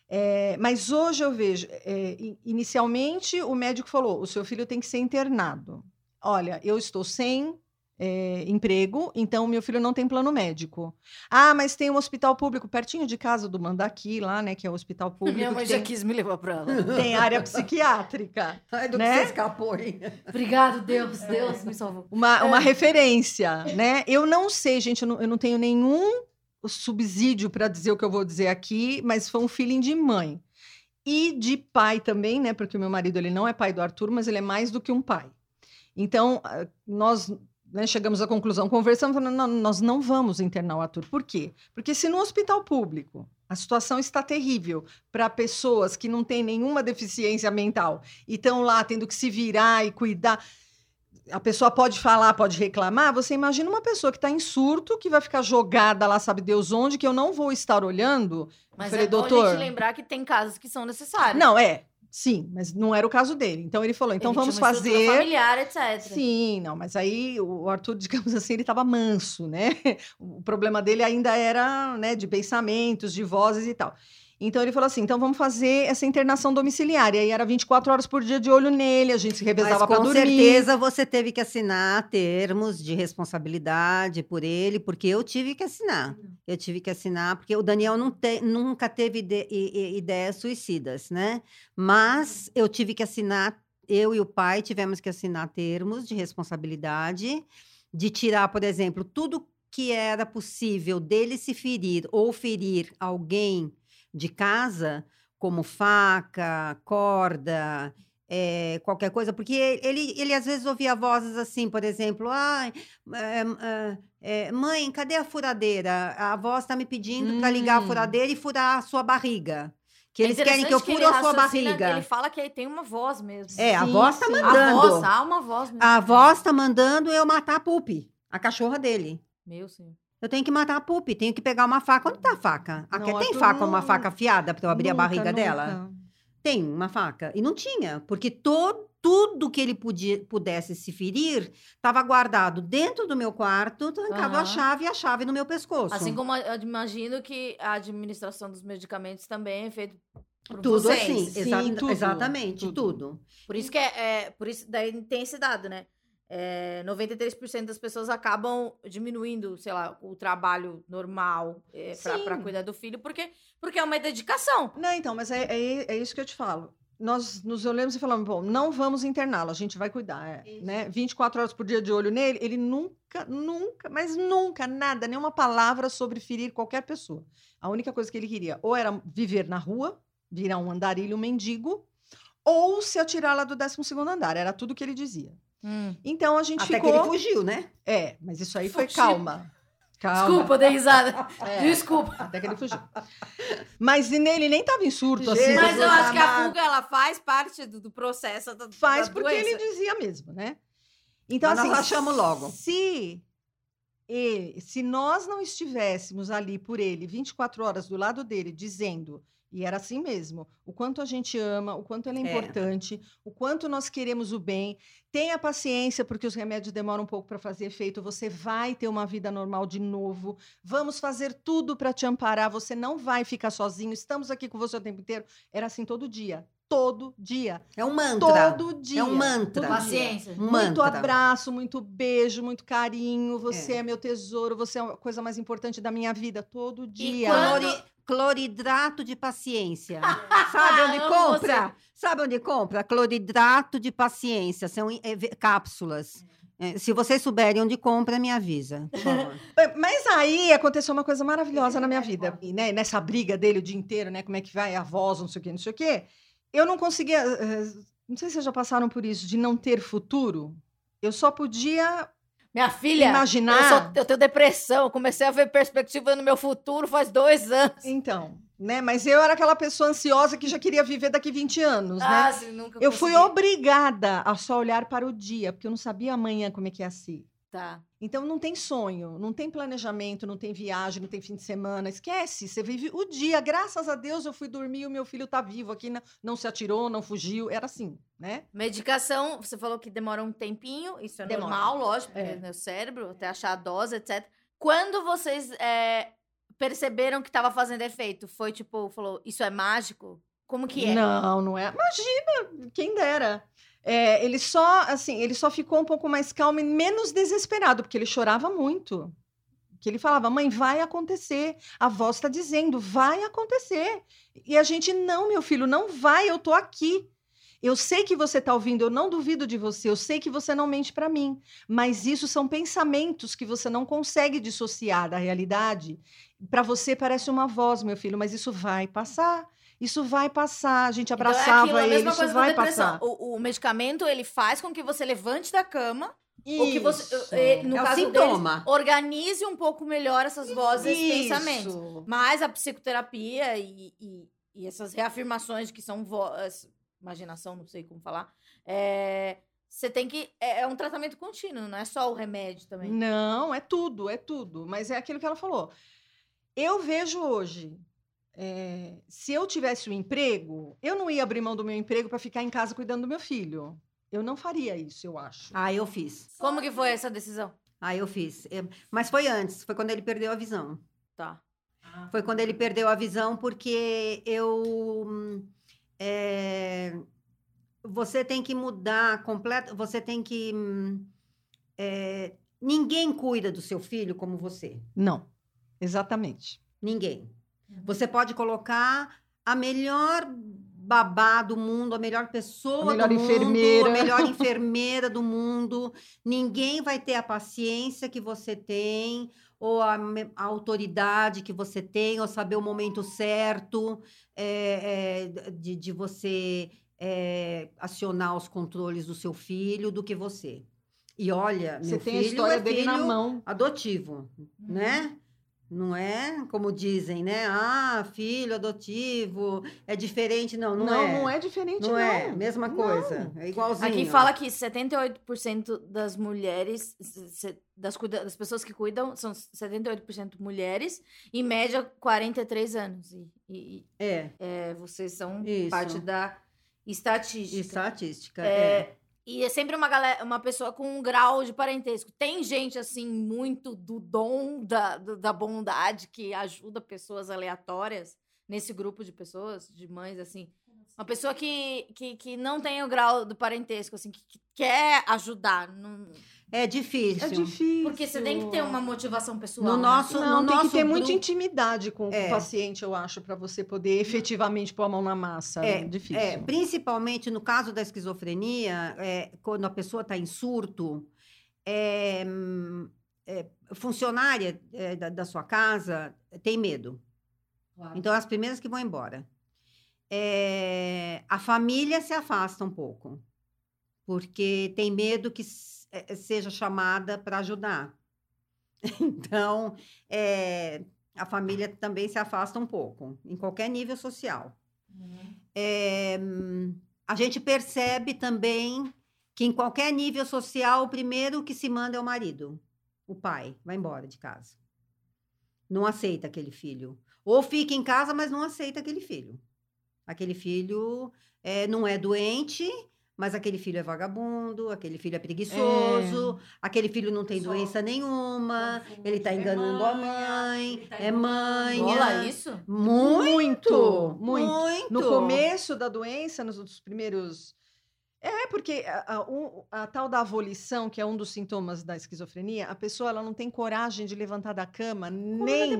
É, mas hoje eu vejo, é, inicialmente o médico falou: o seu filho tem que ser internado. Olha, eu estou sem é, emprego, então meu filho não tem plano médico. Ah, mas tem um hospital público pertinho de casa do Mandaqui, lá, né, que é o hospital público. Minha mãe que já tem, quis me levar pra lá. tem área psiquiátrica. Ai, do né? que você escapou, hein? Obrigado, Deus. Deus me salvou. uma, uma É. referência, né? Eu não sei, gente, eu não, eu não tenho nenhum subsídio para dizer o que eu vou dizer aqui, mas foi um feeling de mãe. E de pai também, né? Porque o meu marido ele não é pai do Arthur, mas ele é mais do que um pai. Então, ah, nós né, chegamos à conclusão, conversamos, falando, não, nós não vamos internar o Arthur. Por quê? Porque se no hospital público a situação está terrível para pessoas que não têm nenhuma deficiência mental e estão lá tendo que se virar e cuidar a pessoa pode falar, pode reclamar. Você imagina uma pessoa que está em surto, que vai ficar jogada lá, sabe Deus onde, que eu não vou estar olhando. Mas falei, é bom doutor. lembrar que tem casos que são necessários. Não, é, sim, mas não era o caso dele. Então ele falou: então Ele vamos fazer. familiar, etc. Sim, não, mas aí o Arthur, digamos assim, ele estava manso, né? O problema dele ainda era, né, de pensamentos, de vozes e tal. Então ele falou assim: então vamos fazer essa internação domiciliar. E aí era 24 horas por dia de olho nele, a gente se revezava para com dormir. certeza você teve que assinar termos de responsabilidade por ele, porque eu tive que assinar. Eu tive que assinar, porque o Daniel te- nunca teve ide- ideias suicidas, né? Mas eu tive que assinar, eu e o pai tivemos que assinar termos de responsabilidade, de tirar, por exemplo, tudo que era possível dele se ferir ou ferir alguém de casa, como faca, corda, eh, qualquer coisa, porque ele, ele às vezes ouvia vozes assim, por exemplo, ai, eh, eh, eh, mãe, cadê a furadeira? A voz está me pedindo para ligar a Hum. furadeira e furar a sua barriga. Que É eles querem que eu fure a ele sua barriga. Ele fala que aí tem uma voz mesmo. É, a voz tá sim. A mandando. A voz, há uma voz mesmo. A voz está mandando eu matar a Pupi, a cachorra dele. Meu senhor. Eu tenho que matar a Pupi, tenho que pegar uma faca. Onde tá a faca? Não, Aqui tem faca, uma não- faca afiada para eu abrir a Nunca, barriga nunca. dela? tem uma faca? E não tinha, porque todo, tudo que ele podia, pudesse se ferir estava guardado dentro do meu quarto, trancado a Aham. chave e a chave no meu pescoço. Assim como eu imagino que a administração dos medicamentos também é feita por tudo vocês. assim, Sim, exa- tudo, exatamente, tudo. tudo. Por isso que é, é- por isso daí tem esse dado, né? É, 93% das pessoas acabam diminuindo, sei lá, o trabalho normal é, pra cuidar do filho, porque, porque é uma dedicação. Não, então, mas é, é, é isso que eu te falo. Nós nos olhamos e falamos, bom, não vamos interná-lo, a gente vai cuidar, é, Isso. né? 24 horas por dia de olho nele, ele nunca, nunca, mas nunca, nada, nenhuma palavra sobre ferir qualquer pessoa. A única coisa que ele queria ou era viver na rua, virar um andarilho, um mendigo, ou se atirar lá do 12º andar, era tudo que ele dizia. Então a gente Até ficou... que ele fugiu, né? É, mas isso aí foi Fugiu. calma. Calma. Desculpa, eu dei risada. É, Desculpa. até que ele fugiu. Mas e nele nem tava em surto assim. Jesus Mas eu amado. acho que a fuga ela faz parte do, do processo da, Faz da porque doença. ele dizia mesmo, né? Então, Mas assim, nós achamos logo. Se, ele, se nós não estivéssemos ali por ele 24 horas do lado dele, dizendo, e era assim mesmo, o quanto a gente ama, o quanto ele é É. importante, o quanto nós queremos o bem, tenha paciência, porque os remédios demoram um pouco para fazer efeito, você vai ter uma vida normal de novo, vamos fazer tudo para te amparar, você não vai ficar sozinho, estamos aqui com você o tempo inteiro. Era assim todo dia, todo dia, É um mantra. todo dia. É um mantra. Paciência. Um Muito mantra. abraço, muito beijo, muito carinho. Você é. É. meu tesouro, você é a coisa mais importante da minha vida todo dia. quando- Clori- cloridrato de paciência. Sabe onde compra? Sabe onde compra? Cloridrato de paciência. São eh, cápsulas. Eh, se vocês souberem onde compra, me avisa. É, Mas aí aconteceu uma coisa maravilhosa na minha vida. E, né, nessa briga dele o dia inteiro, né? Como é que vai a voz, não sei o quê, não sei o quê. Eu não conseguia. eh, Não sei se vocês já passaram por isso, de não ter futuro. Eu só podia Minha filha, imaginar. eu, sou- eu tenho depressão. Comecei a ver perspectiva no meu futuro faz dois anos. Então, né? Mas eu era aquela pessoa ansiosa que já queria viver daqui 20 anos, né? Ah, sim, nunca Eu fui consegui. obrigada a só olhar para o dia, porque eu não sabia amanhã como é que ia ser. Tá. Então não tem sonho, não tem planejamento, não tem viagem, não tem fim de semana. Esquece, você vive o dia. Graças a Deus eu fui dormir e o meu filho tá vivo aqui, não, não se atirou, não fugiu. Era assim, né? Medicação, você falou que demora um tempinho, isso é Demora. normal, lógico, É. no cérebro, até achar a dose, etc. Quando vocês é, perceberam que estava fazendo efeito, foi tipo, falou, isso é mágico? Como que é? Não, não é. Imagina, quem dera. É, ele só, assim, ele só ficou um pouco mais calmo e menos desesperado, porque ele chorava muito. Que ele falava, mãe, vai acontecer. A voz está dizendo, vai acontecer. E a gente, não, meu filho, não vai, eu tô aqui. Eu sei que você está ouvindo, eu não duvido de você, eu sei que você não mente para mim, mas isso são pensamentos que você não consegue dissociar da realidade. Para você parece uma voz, meu filho, mas isso vai passar. Isso vai passar. A gente Então, abraçava aquilo, a ele, mesma isso vai depressão. passar. O, o medicamento, ele faz com que você levante da cama, ou que você, Isso. eh, no É caso sintoma. deles, organize um pouco melhor essas vozes e Isso. pensamentos. Mas a psicoterapia e, e- e essas reafirmações que são vozes, imaginação, não sei como falar, é, você tem que. É, é um tratamento contínuo, não é só o remédio também. Não, é tudo, é tudo. Mas é aquilo que ela falou. Eu vejo hoje, é, se eu tivesse um emprego, eu não ia abrir mão do meu emprego para ficar em casa cuidando do meu filho. Eu não faria isso, eu acho. Ah, eu fiz. Como que foi essa decisão? Ah, eu fiz. Mas foi antes, foi quando ele perdeu a visão. Tá. Foi quando ele perdeu a visão, porque eu. é, você tem que mudar completo. Você tem que. é, ninguém cuida do seu filho como você. Não, exatamente. Ninguém. Você pode colocar a melhor babá do mundo, a melhor pessoa A melhor do mundo, enfermeira. a melhor enfermeira do mundo. Ninguém vai ter a paciência que você tem, ou a, a autoridade que você tem, ou saber o momento certo é, é, de, de você é, acionar os controles do seu filho do que você. E olha, Você meu tem a filho história é dele na filho mão. adotivo, né? Não é como dizem, né? Ah, filho adotivo, é diferente. Não, não, Não, é. não é diferente, Não não. é, mesma coisa. É igualzinho. Aqui fala que 78% das mulheres, das, cuida- das pessoas que cuidam, são 78% mulheres, em média 43 anos. E, e- e, É, é, vocês são Isso. parte da estatística. estatística. É, É. E é sempre uma, galera, uma pessoa com um grau de parentesco. Tem gente, assim, muito do dom da, da bondade que ajuda pessoas aleatórias nesse grupo de pessoas, de mães, assim. Uma pessoa que, que, que não tem o grau do parentesco, assim, que, que quer ajudar. não- É difícil. É difícil. Porque você tem que ter uma motivação pessoal. No né? nosso, Não, no tem nosso que ter muita grupo- intimidade com É. o paciente, eu acho, para você poder efetivamente pôr a mão na massa. É, difícil. É, principalmente no caso da esquizofrenia, é, quando a pessoa está em surto, é, hum, é, funcionária é, da, da sua casa tem medo. Claro. Então, as primeiras que vão embora. É, a família se afasta um pouco, porque tem medo que seja chamada para ajudar. Então, é, a família também se afasta um pouco, em qualquer nível social. Uhum. É, a gente percebe também que em qualquer nível social, o primeiro que se manda é o marido. O pai vai embora de casa. Não aceita aquele filho. Ou fica em casa, mas não aceita aquele filho. Aquele filho é, não é doente, mas aquele filho é vagabundo, aquele filho é preguiçoso, aquele filho não tem Só doença nenhuma, ele está É enganando a manha, mãe, ele tá é mãe. Rola isso? Muito, muito. muito. No começo da doença, nos primeiros. É, porque a, a- a tal da avolição, que é um dos sintomas da esquizofrenia, a pessoa ela não tem coragem de levantar da cama Como nem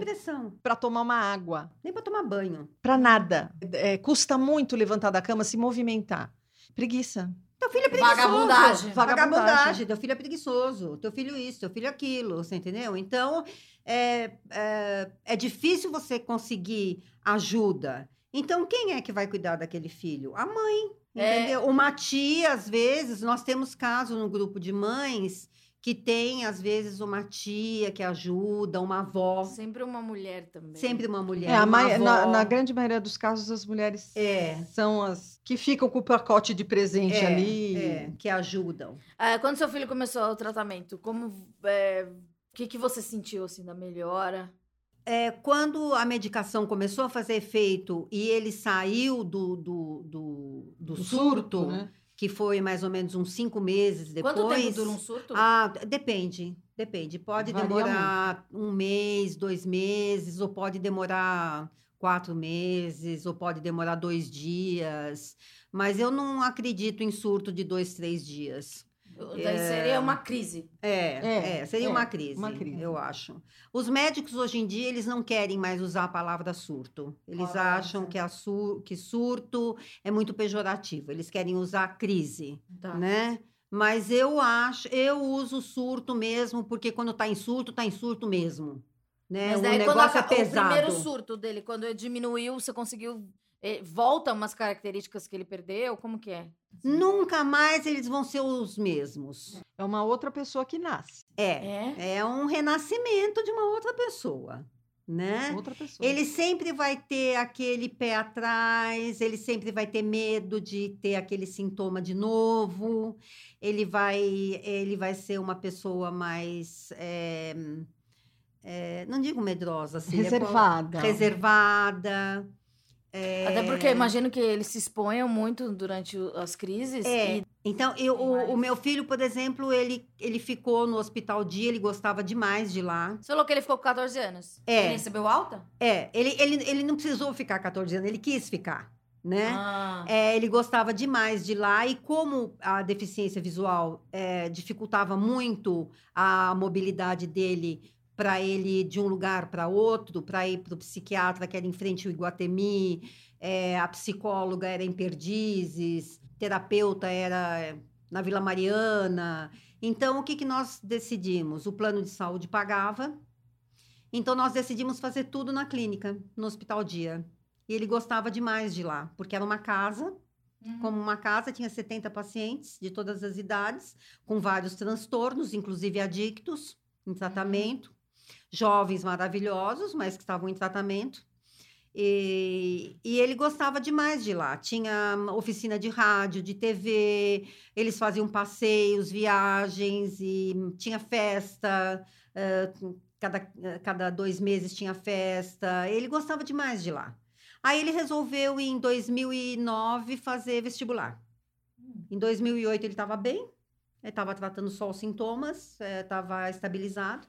para tomar uma água, nem para tomar banho. para nada. É, custa muito levantar da cama, se movimentar. Preguiça. Teu filho é preguiçoso. Vagabundagem. Vagabundagem. Teu filho é preguiçoso. Teu filho isso, teu filho aquilo. Você entendeu? Então, é, é, é difícil você conseguir ajuda. Então, quem é que vai cuidar daquele filho? A mãe. É. Entendeu? Uma tia, às vezes, nós temos casos no grupo de mães que tem, às vezes, uma tia que ajuda, uma avó. Sempre uma mulher também. Sempre uma mulher. É, uma mai- na, na grande maioria dos casos, as mulheres É. são as que ficam com o pacote de presente É, ali. é, que ajudam. É, quando seu filho começou o tratamento, como. é, o que, que você sentiu, assim, da melhora? É, quando a medicação começou a fazer efeito e ele saiu do, do, do, do Do surto, né? que foi mais ou menos uns cinco meses depois. Quanto tempo dura um surto? Ah, depende, depende. Pode Varia demorar um mês, dois meses, ou pode demorar quatro meses, ou pode demorar dois dias. Mas eu não acredito em surto de dois, três dias. Daí seria uma crise. É, É, é, seria é, uma crise, uma crise. eu acho. Os médicos hoje em dia eles não querem mais usar a palavra surto. Eles acham que, a sur- que surto é muito pejorativo. Eles querem usar crise, Tá. né? Mas eu acho, eu uso surto mesmo porque quando tá em surto, tá em surto mesmo, né? Mas o daí, quando negócio é aca- pesado. o primeiro surto dele, quando diminuiu, você conseguiu. eh, volta umas características que ele perdeu? Como que é? Nunca mais eles vão ser os mesmos. É uma outra pessoa que nasce. É, É? é um renascimento de uma outra pessoa, né? Outra pessoa. Ele sempre vai ter aquele pé atrás, ele sempre vai ter medo de ter aquele sintoma de novo. Ele vai, ele vai ser uma pessoa mais, é, é, não digo medrosa, assim, é reservada. qual- reservada. é, Até porque eu imagino que eles se exponham muito durante as crises. É. e- Então, eu, o, o meu filho, por exemplo, ele, ele ficou no hospital dia, ele gostava demais de lá. Você falou que ele ficou com 14 anos. É. Ele recebeu alta? É, ele, ele, ele não precisou ficar 14 anos, ele quis ficar, né? Ah. É, ele gostava demais de lá e como a deficiência visual é, dificultava muito a mobilidade dele para ele de um lugar para outro, para ir para o psiquiatra que era em frente ao Iguatemi, é, a psicóloga era em Perdizes, terapeuta era é, na Vila Mariana. Então, o que, que nós decidimos? O plano de saúde pagava, então nós decidimos fazer tudo na clínica, no hospital dia. E ele gostava demais de lá, porque era uma casa Uhum. como uma casa, tinha 70 pacientes de todas as idades, com vários transtornos, inclusive adictos, em tratamento. Jovens maravilhosos, mas que estavam em tratamento. E, e, ele gostava demais de lá. Tinha oficina de rádio, de TV, eles faziam passeios, viagens, e tinha festa. Uh, cada, cada dois meses tinha festa. Ele gostava demais de lá. Aí ele resolveu, em 2009, fazer vestibular. Em 2008 ele estava bem, estava tratando só os sintomas, estava estabilizado.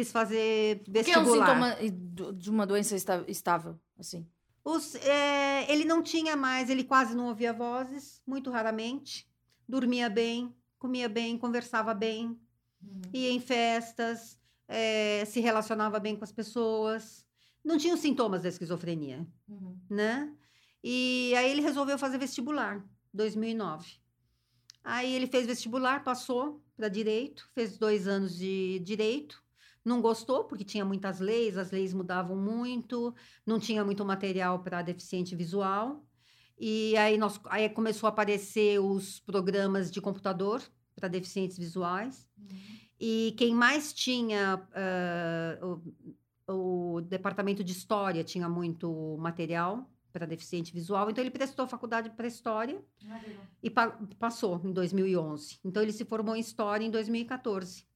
Quis fazer vestibular. O que é um sintoma de uma doença estável, assim? Os, é, ele não tinha mais, ele quase não ouvia vozes, muito raramente. Dormia bem, comia bem, conversava bem, uhum. ia em festas, é, se relacionava bem com as pessoas. Não tinha os sintomas da esquizofrenia, uhum. né? E aí ele resolveu fazer vestibular, 2009. Aí ele fez vestibular, passou para direito, fez dois anos de direito. Não gostou, porque tinha muitas leis, as leis mudavam muito, não tinha muito material para deficiente visual. E aí, nós, aí começou a aparecer os programas de computador para deficientes visuais. Uhum. E quem mais tinha, uh, o, o departamento de história tinha muito material para deficiente visual, então ele prestou faculdade para história ah, e pa passou em 2011. Então ele se formou em história em 2014.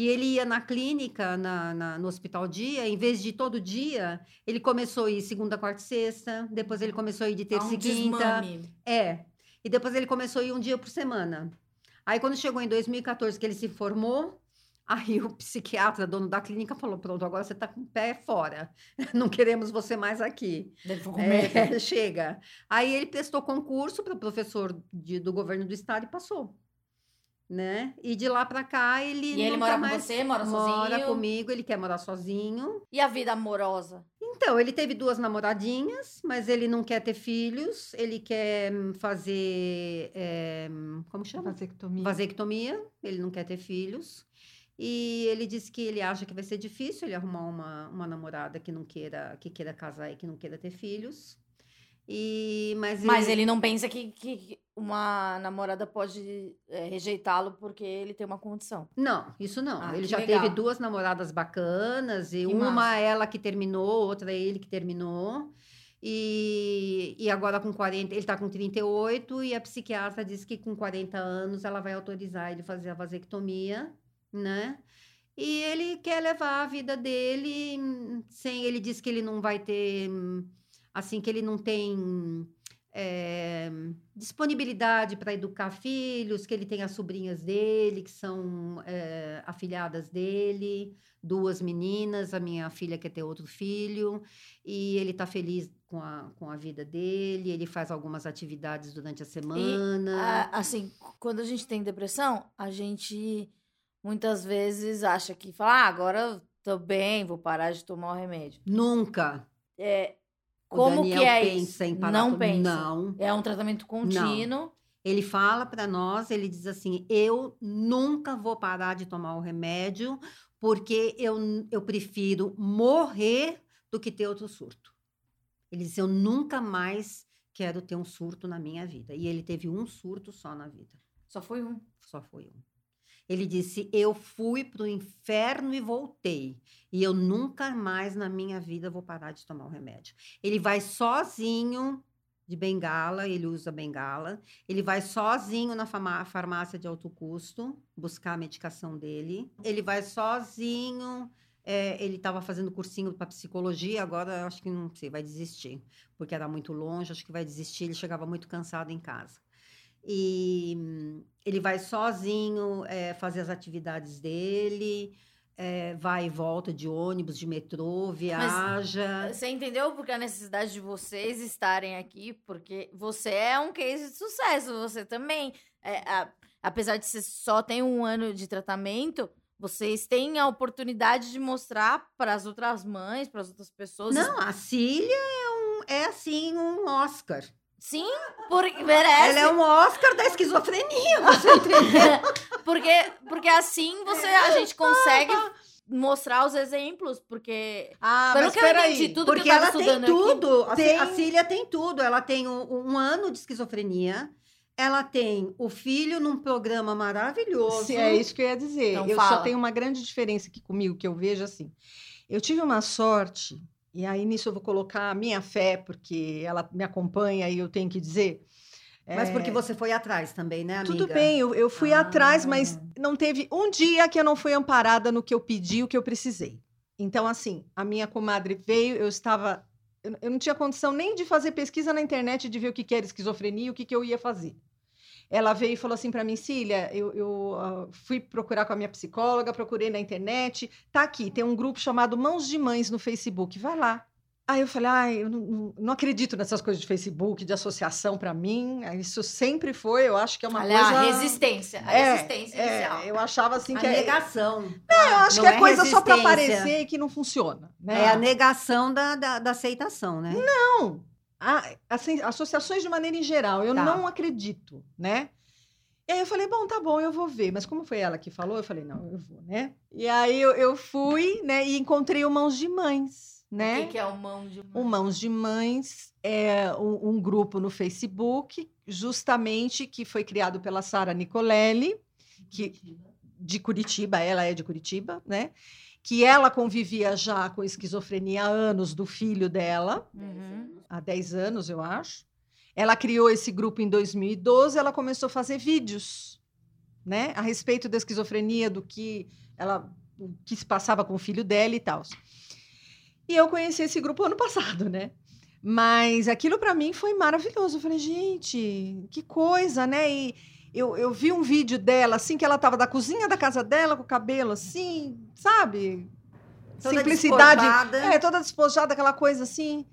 E ele ia na clínica, na, na, no hospital dia, em vez de todo dia, ele começou a ir segunda, quarta e sexta, depois ele começou a ir de terça um e quinta. Desmame. É. E depois ele começou a ir um dia por semana. Aí quando chegou em 2014, que ele se formou, Aí o psiquiatra, dono da clínica, falou: pronto, agora você está com o pé fora. Não queremos você mais aqui. É, chega. Aí ele prestou concurso para professor de, do governo do estado e passou. Né? E de lá para cá ele. E ele mora mais... com você? Mora sozinho? Mora comigo, ele quer morar sozinho. E a vida amorosa? Então, ele teve duas namoradinhas, mas ele não quer ter filhos, ele quer fazer. É, como chama? Vasectomia. Vasectomia, ele não quer ter filhos. E ele disse que ele acha que vai ser difícil ele arrumar uma, uma namorada que não queira, que queira casar e que não queira ter filhos. E, mas, mas ele... ele não pensa que, que uma namorada pode é, rejeitá-lo porque ele tem uma condição. Não, isso não. Ah, ele já legal. teve duas namoradas bacanas, e que uma massa. ela que terminou, outra ele que terminou. E, e agora com 40, ele está com 38 e a psiquiatra disse que com 40 anos ela vai autorizar ele fazer a vasectomia né? E ele quer levar a vida dele sem. Ele diz que ele não vai ter. Assim, que ele não tem é, disponibilidade para educar filhos, que ele tem as sobrinhas dele, que são é, afilhadas dele, duas meninas, a minha filha quer ter outro filho, e ele está feliz com a, com a vida dele, ele faz algumas atividades durante a semana. E, a, assim, quando a gente tem depressão, a gente muitas vezes acha que fala, ah, agora tô bem, vou parar de tomar o remédio. Nunca. É, como que é pensa isso? Não pensa. Não. É um tratamento contínuo. Não. Ele fala para nós, ele diz assim: eu nunca vou parar de tomar o remédio, porque eu, eu prefiro morrer do que ter outro surto. Ele diz: eu nunca mais quero ter um surto na minha vida. E ele teve um surto só na vida. Só foi um? Só foi um. Ele disse: Eu fui para o inferno e voltei. E eu nunca mais na minha vida vou parar de tomar o remédio. Ele vai sozinho de bengala, ele usa bengala. Ele vai sozinho na farmácia de alto custo buscar a medicação dele. Ele vai sozinho. É, ele estava fazendo cursinho para psicologia, agora acho que não sei, vai desistir, porque era muito longe, acho que vai desistir. Ele chegava muito cansado em casa e ele vai sozinho é, fazer as atividades dele, é, vai e volta de ônibus, de metrô, viaja. Mas você entendeu porque a necessidade de vocês estarem aqui? Porque você é um case de sucesso, você também. É, a, apesar de você só ter um ano de tratamento, vocês têm a oportunidade de mostrar para as outras mães, para as outras pessoas. Não, a Cília é, um, é assim um Oscar. Sim, porque merece. Ela é um Oscar da esquizofrenia, você entendeu? porque, porque assim você, a gente consegue mostrar os exemplos, porque ah, pelo que eu entendi, tudo porque que eu ela tem tudo, aqui, a, tem... a Cília tem tudo, ela tem um, um ano de esquizofrenia, ela tem o filho num programa maravilhoso. Se é isso que eu ia dizer. Então eu fala. só tenho uma grande diferença aqui comigo, que eu vejo assim. Eu tive uma sorte, e aí nisso eu vou colocar a minha fé, porque ela me acompanha e eu tenho que dizer. Mas é, porque você foi atrás também, né, amiga? Tudo bem, eu, eu fui Ah. atrás, mas não teve um dia que eu não fui amparada no que eu pedi, o que eu precisei. Então, assim, a minha comadre veio, eu estava. Eu, não tinha condição nem de fazer pesquisa na internet de ver o que, que era esquizofrenia e o que, que eu ia fazer. Ela veio e falou assim para mim, Cília, eu, eu, ah, fui procurar com a minha psicóloga, procurei na internet, tá aqui, tem um grupo chamado Mãos de Mães no Facebook, vai lá. Aí eu falei, ai, eu não, não- não acredito nessas coisas de Facebook, de associação para mim. Isso sempre foi, eu acho que é uma Olha coisa. a resistência. A É, resistência é, inicial. eu achava assim A que é, negação. eu acho Não que é, é coisa só para aparecer e que não funciona, né? É a negação da, da, da aceitação, né? Não, a- assim, associações de maneira em geral, eu Tá. não acredito, né? E aí eu falei, bom, tá bom, eu vou ver. Mas como foi ela que falou, eu falei, não, eu vou, né? E aí eu, eu fui, né, e encontrei o Mãos de Mães, O né? que, que é o mão de O Mãos de Mães é um, um grupo no Facebook, justamente que foi criado pela Sara Nicolelli, que, de Curitiba, ela é de Curitiba, né? Que ela convivia já com esquizofrenia há anos do filho dela, Uhum. Há 10 anos, eu acho. Ela criou esse grupo em 2012, ela começou a fazer vídeos, né, a respeito da esquizofrenia, do que ela o que se passava com o filho dela e tal. E eu conheci esse grupo ano passado, né? Mas aquilo para mim foi maravilhoso. Eu falei, gente, que coisa, né? E eu, eu vi um vídeo dela, assim, que ela estava da cozinha da casa dela, com o cabelo assim, sabe? Toda Simplicidade. despojada. É, toda despojada, aquela coisa assim.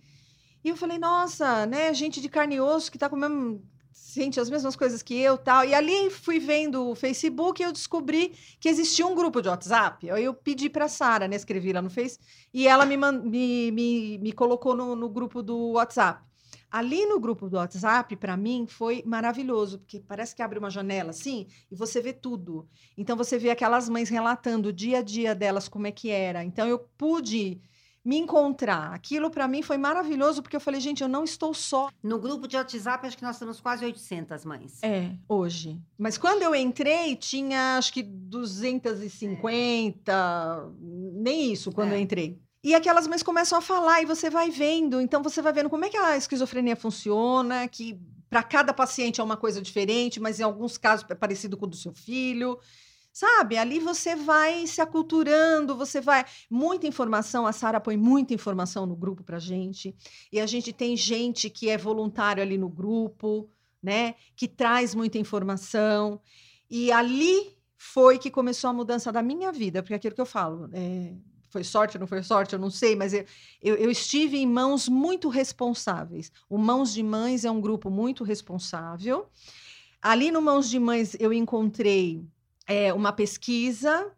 E eu falei, nossa, né, gente de carne e osso que tá com o mesmo, sente as mesmas coisas que eu tal. E ali fui vendo o Facebook e eu descobri que existia um grupo de WhatsApp. Aí eu pedi para Sara, né, escrevi lá no Face, e ela me, me, me, me colocou no, no grupo do WhatsApp. Ali no grupo do WhatsApp, para mim, foi maravilhoso, porque parece que abre uma janela assim e você vê tudo. Então, você vê aquelas mães relatando o dia a dia delas, como é que era. Então, eu pude me encontrar. Aquilo para mim foi maravilhoso, porque eu falei, gente, eu não estou só. No grupo de WhatsApp, acho que nós temos quase 800 mães. É, hoje. Mas quando eu entrei, tinha acho que 250, nem isso quando É. eu entrei. E aquelas mães começam a falar e você vai vendo, então você vai vendo como é que a esquizofrenia funciona, que para cada paciente é uma coisa diferente, mas em alguns casos é parecido com o do seu filho. Sabe, ali você vai se aculturando, você vai. Muita informação, a Sara põe muita informação no grupo pra gente. E a gente tem gente que é voluntário ali no grupo, né? Que traz muita informação. E ali foi que começou a mudança da minha vida, porque é aquilo que eu falo, é, foi sorte ou não foi sorte, eu não sei, mas eu, eu, eu estive em mãos muito responsáveis. O Mãos de Mães é um grupo muito responsável. Ali no Mãos de Mães eu encontrei é, uma pesquisa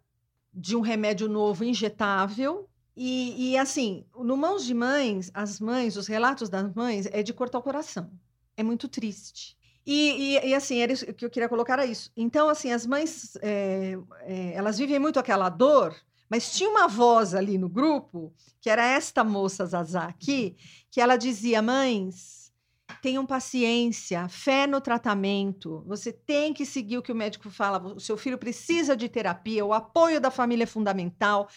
de um remédio novo injetável. E, e, assim, no Mãos de Mães, as mães, os relatos das mães é de cortar o coração. É muito triste. E, e, e, assim, era isso que eu queria colocar era isso. Então, assim, as mães, é, é, elas vivem muito aquela dor, mas tinha uma voz ali no grupo, que era esta moça Zazá aqui, que ela dizia, mães, tenham paciência, fé no tratamento, você tem que seguir o que o médico fala, o seu filho precisa de terapia, o apoio da família é fundamental,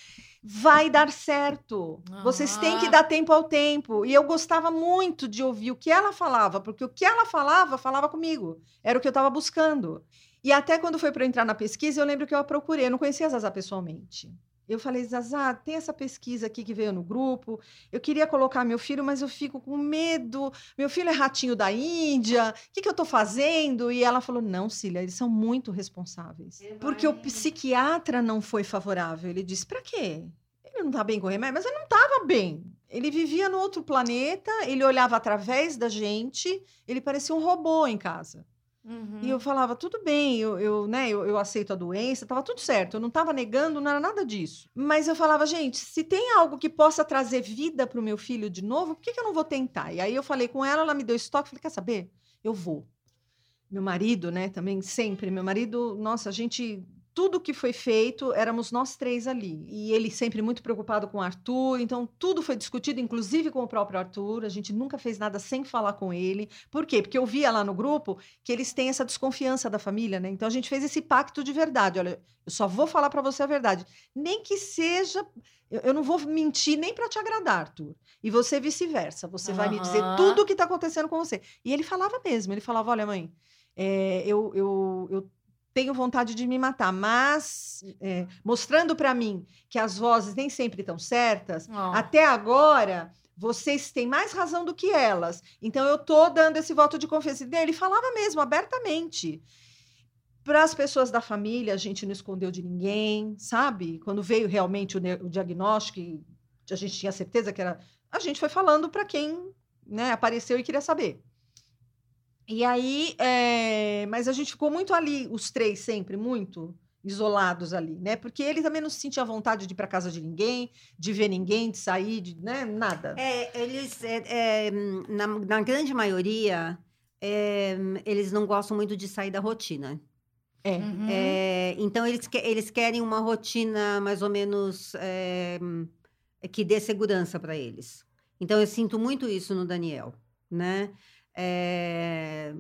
vai dar certo. Vocês têm que Ah. dar tempo ao tempo. E eu gostava muito de ouvir o que ela falava, porque o que ela falava, falava comigo. Era o que eu estava buscando. E até quando foi para entrar na pesquisa, eu lembro que eu a procurei, eu não conhecia a Zazá pessoalmente. Eu falei, Zazá, tem essa pesquisa aqui que veio no grupo. Eu queria colocar meu filho, mas eu fico com medo. Meu filho é ratinho da Índia. O que, que eu estou fazendo? E ela falou: não, Cília, eles são muito responsáveis. Ele Porque o psiquiatra não foi favorável. Ele disse: para quê? Ele não está bem com o remédio, mas ele não estava bem. Ele vivia no outro planeta, ele olhava através da gente, ele parecia um robô em casa. Uhum. E eu falava, tudo bem, eu, eu, né, eu, eu aceito a doença, estava tudo certo, eu não estava negando, não era nada disso. Mas eu falava, gente, se tem algo que possa trazer vida para o meu filho de novo, por que, que eu não vou tentar? E aí eu falei com ela, ela me deu estoque, falei, quer saber? Eu vou. Meu marido, né, também sempre, meu marido, nossa, a gente tudo que foi feito, éramos nós três ali. E ele sempre muito preocupado com o Arthur, então tudo foi discutido, inclusive com o próprio Arthur. A gente nunca fez nada sem falar com ele. Por quê? Porque eu via lá no grupo que eles têm essa desconfiança da família, né? Então a gente fez esse pacto de verdade. Olha, eu só vou falar para você a verdade. Nem que seja. Eu, não vou mentir nem para te agradar, Arthur. E você vice-versa. Você vai me dizer tudo o que está acontecendo com você. E ele falava mesmo. Ele falava: olha, mãe. é, eu, eu, eu tenho vontade de me matar, mas é, mostrando para mim que as vozes nem sempre estão certas, Ó. até agora vocês têm mais razão do que elas. Então eu tô dando esse voto de confiança. Ele falava mesmo abertamente. Para as pessoas da família, a gente não escondeu de ninguém, sabe? Quando veio realmente o, o diagnóstico, a gente tinha certeza que era. A gente foi falando para quem né, apareceu e queria saber. E aí, é, mas a gente ficou muito ali, os três sempre, muito isolados ali, né? Porque ele também não se sentia vontade de ir para casa de ninguém, de ver ninguém, de sair, de, né? Nada. É, eles, é, é, na, na grande maioria, é, eles não gostam muito de sair da rotina. É. Uhum. É, então, eles, que- eles querem uma rotina mais ou menos é, que dê segurança para eles. Então, eu sinto muito isso no Daniel, né? É,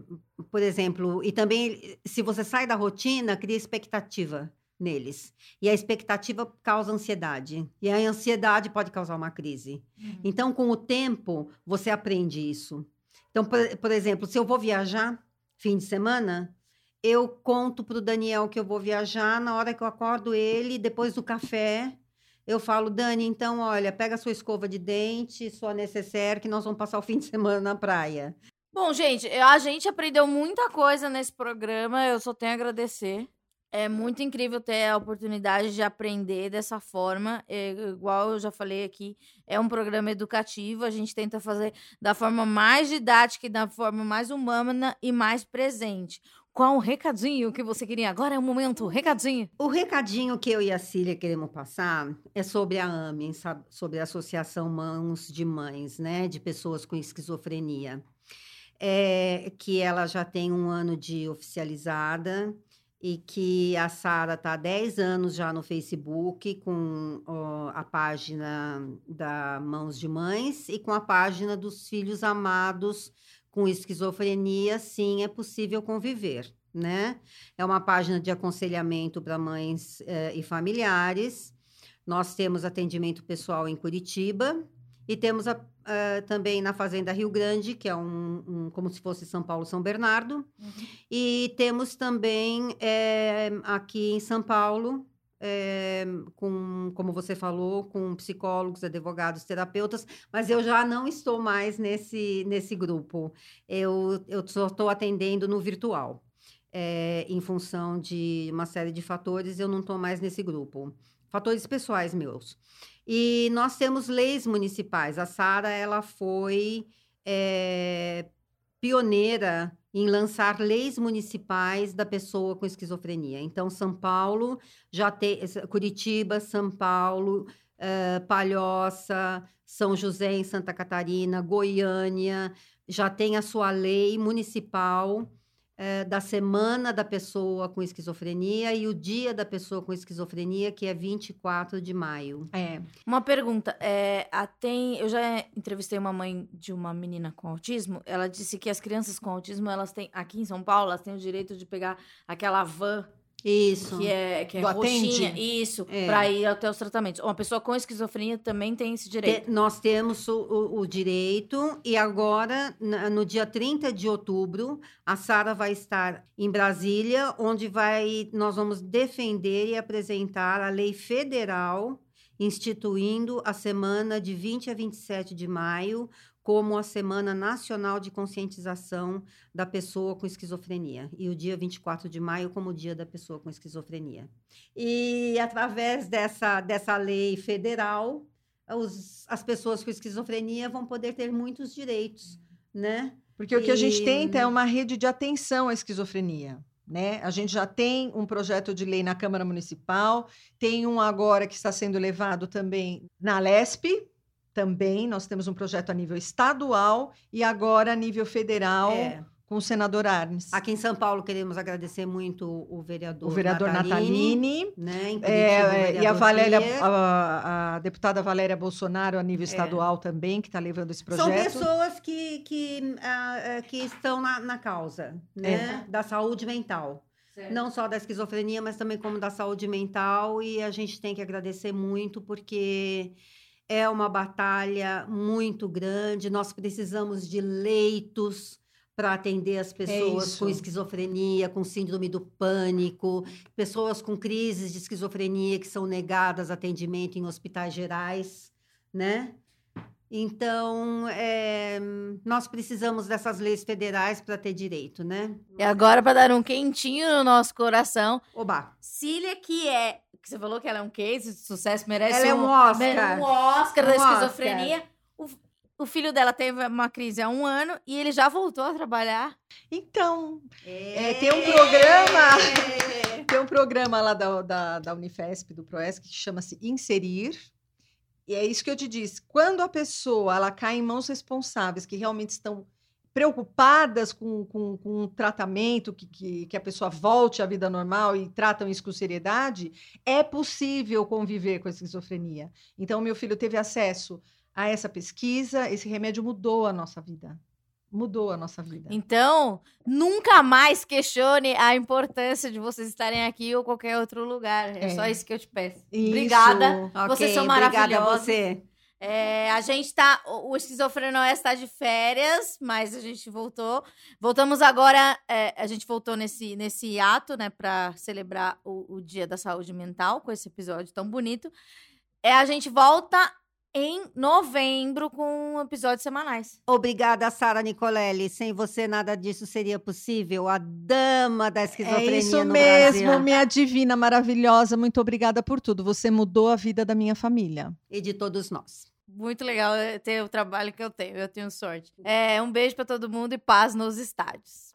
por exemplo, e também, se você sai da rotina, cria expectativa neles. E a expectativa causa ansiedade. E a ansiedade pode causar uma crise. Uhum. Então, com o tempo, você aprende isso. Então, por, por exemplo, se eu vou viajar fim de semana, eu conto para o Daniel que eu vou viajar na hora que eu acordo ele, depois do café. Eu falo, Dani, então, olha, pega sua escova de dente, sua necessaire, que nós vamos passar o fim de semana na praia. Bom, gente, eu- a gente aprendeu muita coisa nesse programa, eu só tenho a agradecer. É muito incrível ter a oportunidade de aprender dessa forma. É, igual eu já falei aqui, é um programa educativo, a gente tenta fazer da forma mais didática e da forma mais humana e mais presente. Qual o recadinho que você queria? Agora é o momento, recadinho. O recadinho que eu e a Cília queremos passar é sobre a sabe? sobre a Associação Mãos de Mães, né? De pessoas com esquizofrenia. É, que ela já tem um ano de oficializada e que a Sara está há 10 anos já no Facebook com ó, a página da Mãos de Mães e com a página dos Filhos Amados com esquizofrenia, sim, é possível conviver, né? É uma página de aconselhamento para mães eh, e familiares. Nós temos atendimento pessoal em Curitiba e temos a- eh, também na Fazenda Rio Grande, que é um, um- como se fosse São Paulo, São Bernardo. E temos também eh, aqui em São Paulo, eh, com, como você falou, com psicólogos, advogados, terapeutas, mas eu já não estou mais nesse, nesse grupo. Eu, eu só estou atendendo no virtual. É, em função de uma série de fatores, eu não estou mais nesse grupo. Fatores pessoais meus. E nós temos leis municipais. A Sara, ela foi é, pioneira em lançar leis municipais da pessoa com esquizofrenia. Então, São Paulo já tem, Curitiba, São Paulo, eh, Palhoça, São José em Santa Catarina, Goiânia, já tem a sua lei municipal eh, da semana da pessoa com esquizofrenia e o dia da pessoa com esquizofrenia, que é 24 de maio. É. Uma pergunta, é, tem, eu já entrevistei uma mãe de uma menina com autismo, ela disse que as crianças com autismo, elas têm, aqui em São Paulo, elas têm o direito de pegar aquela van Isso. que é, que é roxinha, atende? isso, É. pra ir até os tratamentos. Uma pessoa com esquizofrenia também tem esse direito. Te- nós temos o, o- direito, e agora, no dia 30 de outubro, a Sara vai estar em Brasília, onde vai, nós vamos defender e apresentar a lei federal instituindo a semana de 20 a 27 de maio como a Semana Nacional de Conscientização da Pessoa com Esquizofrenia. E o dia 24 de maio como o Dia da Pessoa com Esquizofrenia. E através dessa, dessa lei federal, os- as pessoas com esquizofrenia vão poder ter muitos direitos, né? Porque o que a gente E- tenta é uma rede de atenção à esquizofrenia. Né? A gente já tem um projeto de lei na Câmara Municipal, tem um agora que está sendo levado também na LESP, também. Nós temos um projeto a nível estadual e agora a nível federal, É. com o senador Arnes. Aqui em São Paulo queremos agradecer muito o vereador, o vereador Natalini. Natalini né? Curitiba, É, é, e a Valéria, a, a deputada Valéria Bolsonaro, a nível estadual também, que está levando esse É. São projeto. pessoas que, que, ah, que estão na, na causa né? da saúde mental. Não só da esquizofrenia, mas também como da saúde mental. E a gente tem que agradecer muito, porque é uma batalha muito grande. Nós precisamos de leitos para atender as pessoas com isso. esquizofrenia, com síndrome do pânico, pessoas com crises de esquizofrenia que são negadas atendimento em hospitais gerais, né? Então, é, nós precisamos dessas leis federais para ter direito, né? E agora, para dar um quentinho no nosso coração, Oba! Cília, que é. Que você falou que ela é um case de sucesso, merece Ela é um Oscar. Um Oscar da Um Oscar. esquizofrenia. O, o filho dela teve uma crise há um ano e ele já voltou a trabalhar. Então, É, tem um programa- tem um programa lá da, da, da Unifesp, do Proesc, que chama-se Inserir. E é isso que eu te disse. Quando a pessoa ela cai em mãos responsáveis, que realmente estão preocupadas com, com, com um tratamento, que, que, que a pessoa volte à vida normal e tratam isso com seriedade, é possível conviver com a esquizofrenia. Então, meu filho teve acesso a essa pesquisa, esse remédio mudou a nossa vida. Mudou a nossa vida. Então, nunca mais questione a importância de vocês estarem aqui ou qualquer outro lugar. É, É. só isso que eu te peço. Isso. Obrigada. Ok, Vocês são Obrigada a maravilhosos. você. É, a gente tá. O Esquizofrenoia está de férias, mas a gente voltou. Voltamos agora. é, a gente voltou nesse, nesse ato, né, para celebrar o, o Dia da Saúde Mental, com esse episódio tão bonito. É, a gente volta em novembro com episódios semanais. Obrigada, Sara Nicolelli. Sem você, nada disso seria possível. A dama da esquizofrenia É isso no mesmo, Brasil. minha divina maravilhosa. Muito obrigada por tudo. Você mudou a vida da minha família. E de todos nós. Muito legal eh, ter o trabalho que eu tenho. Eu tenho sorte. É, um beijo para todo mundo e paz nos estádios.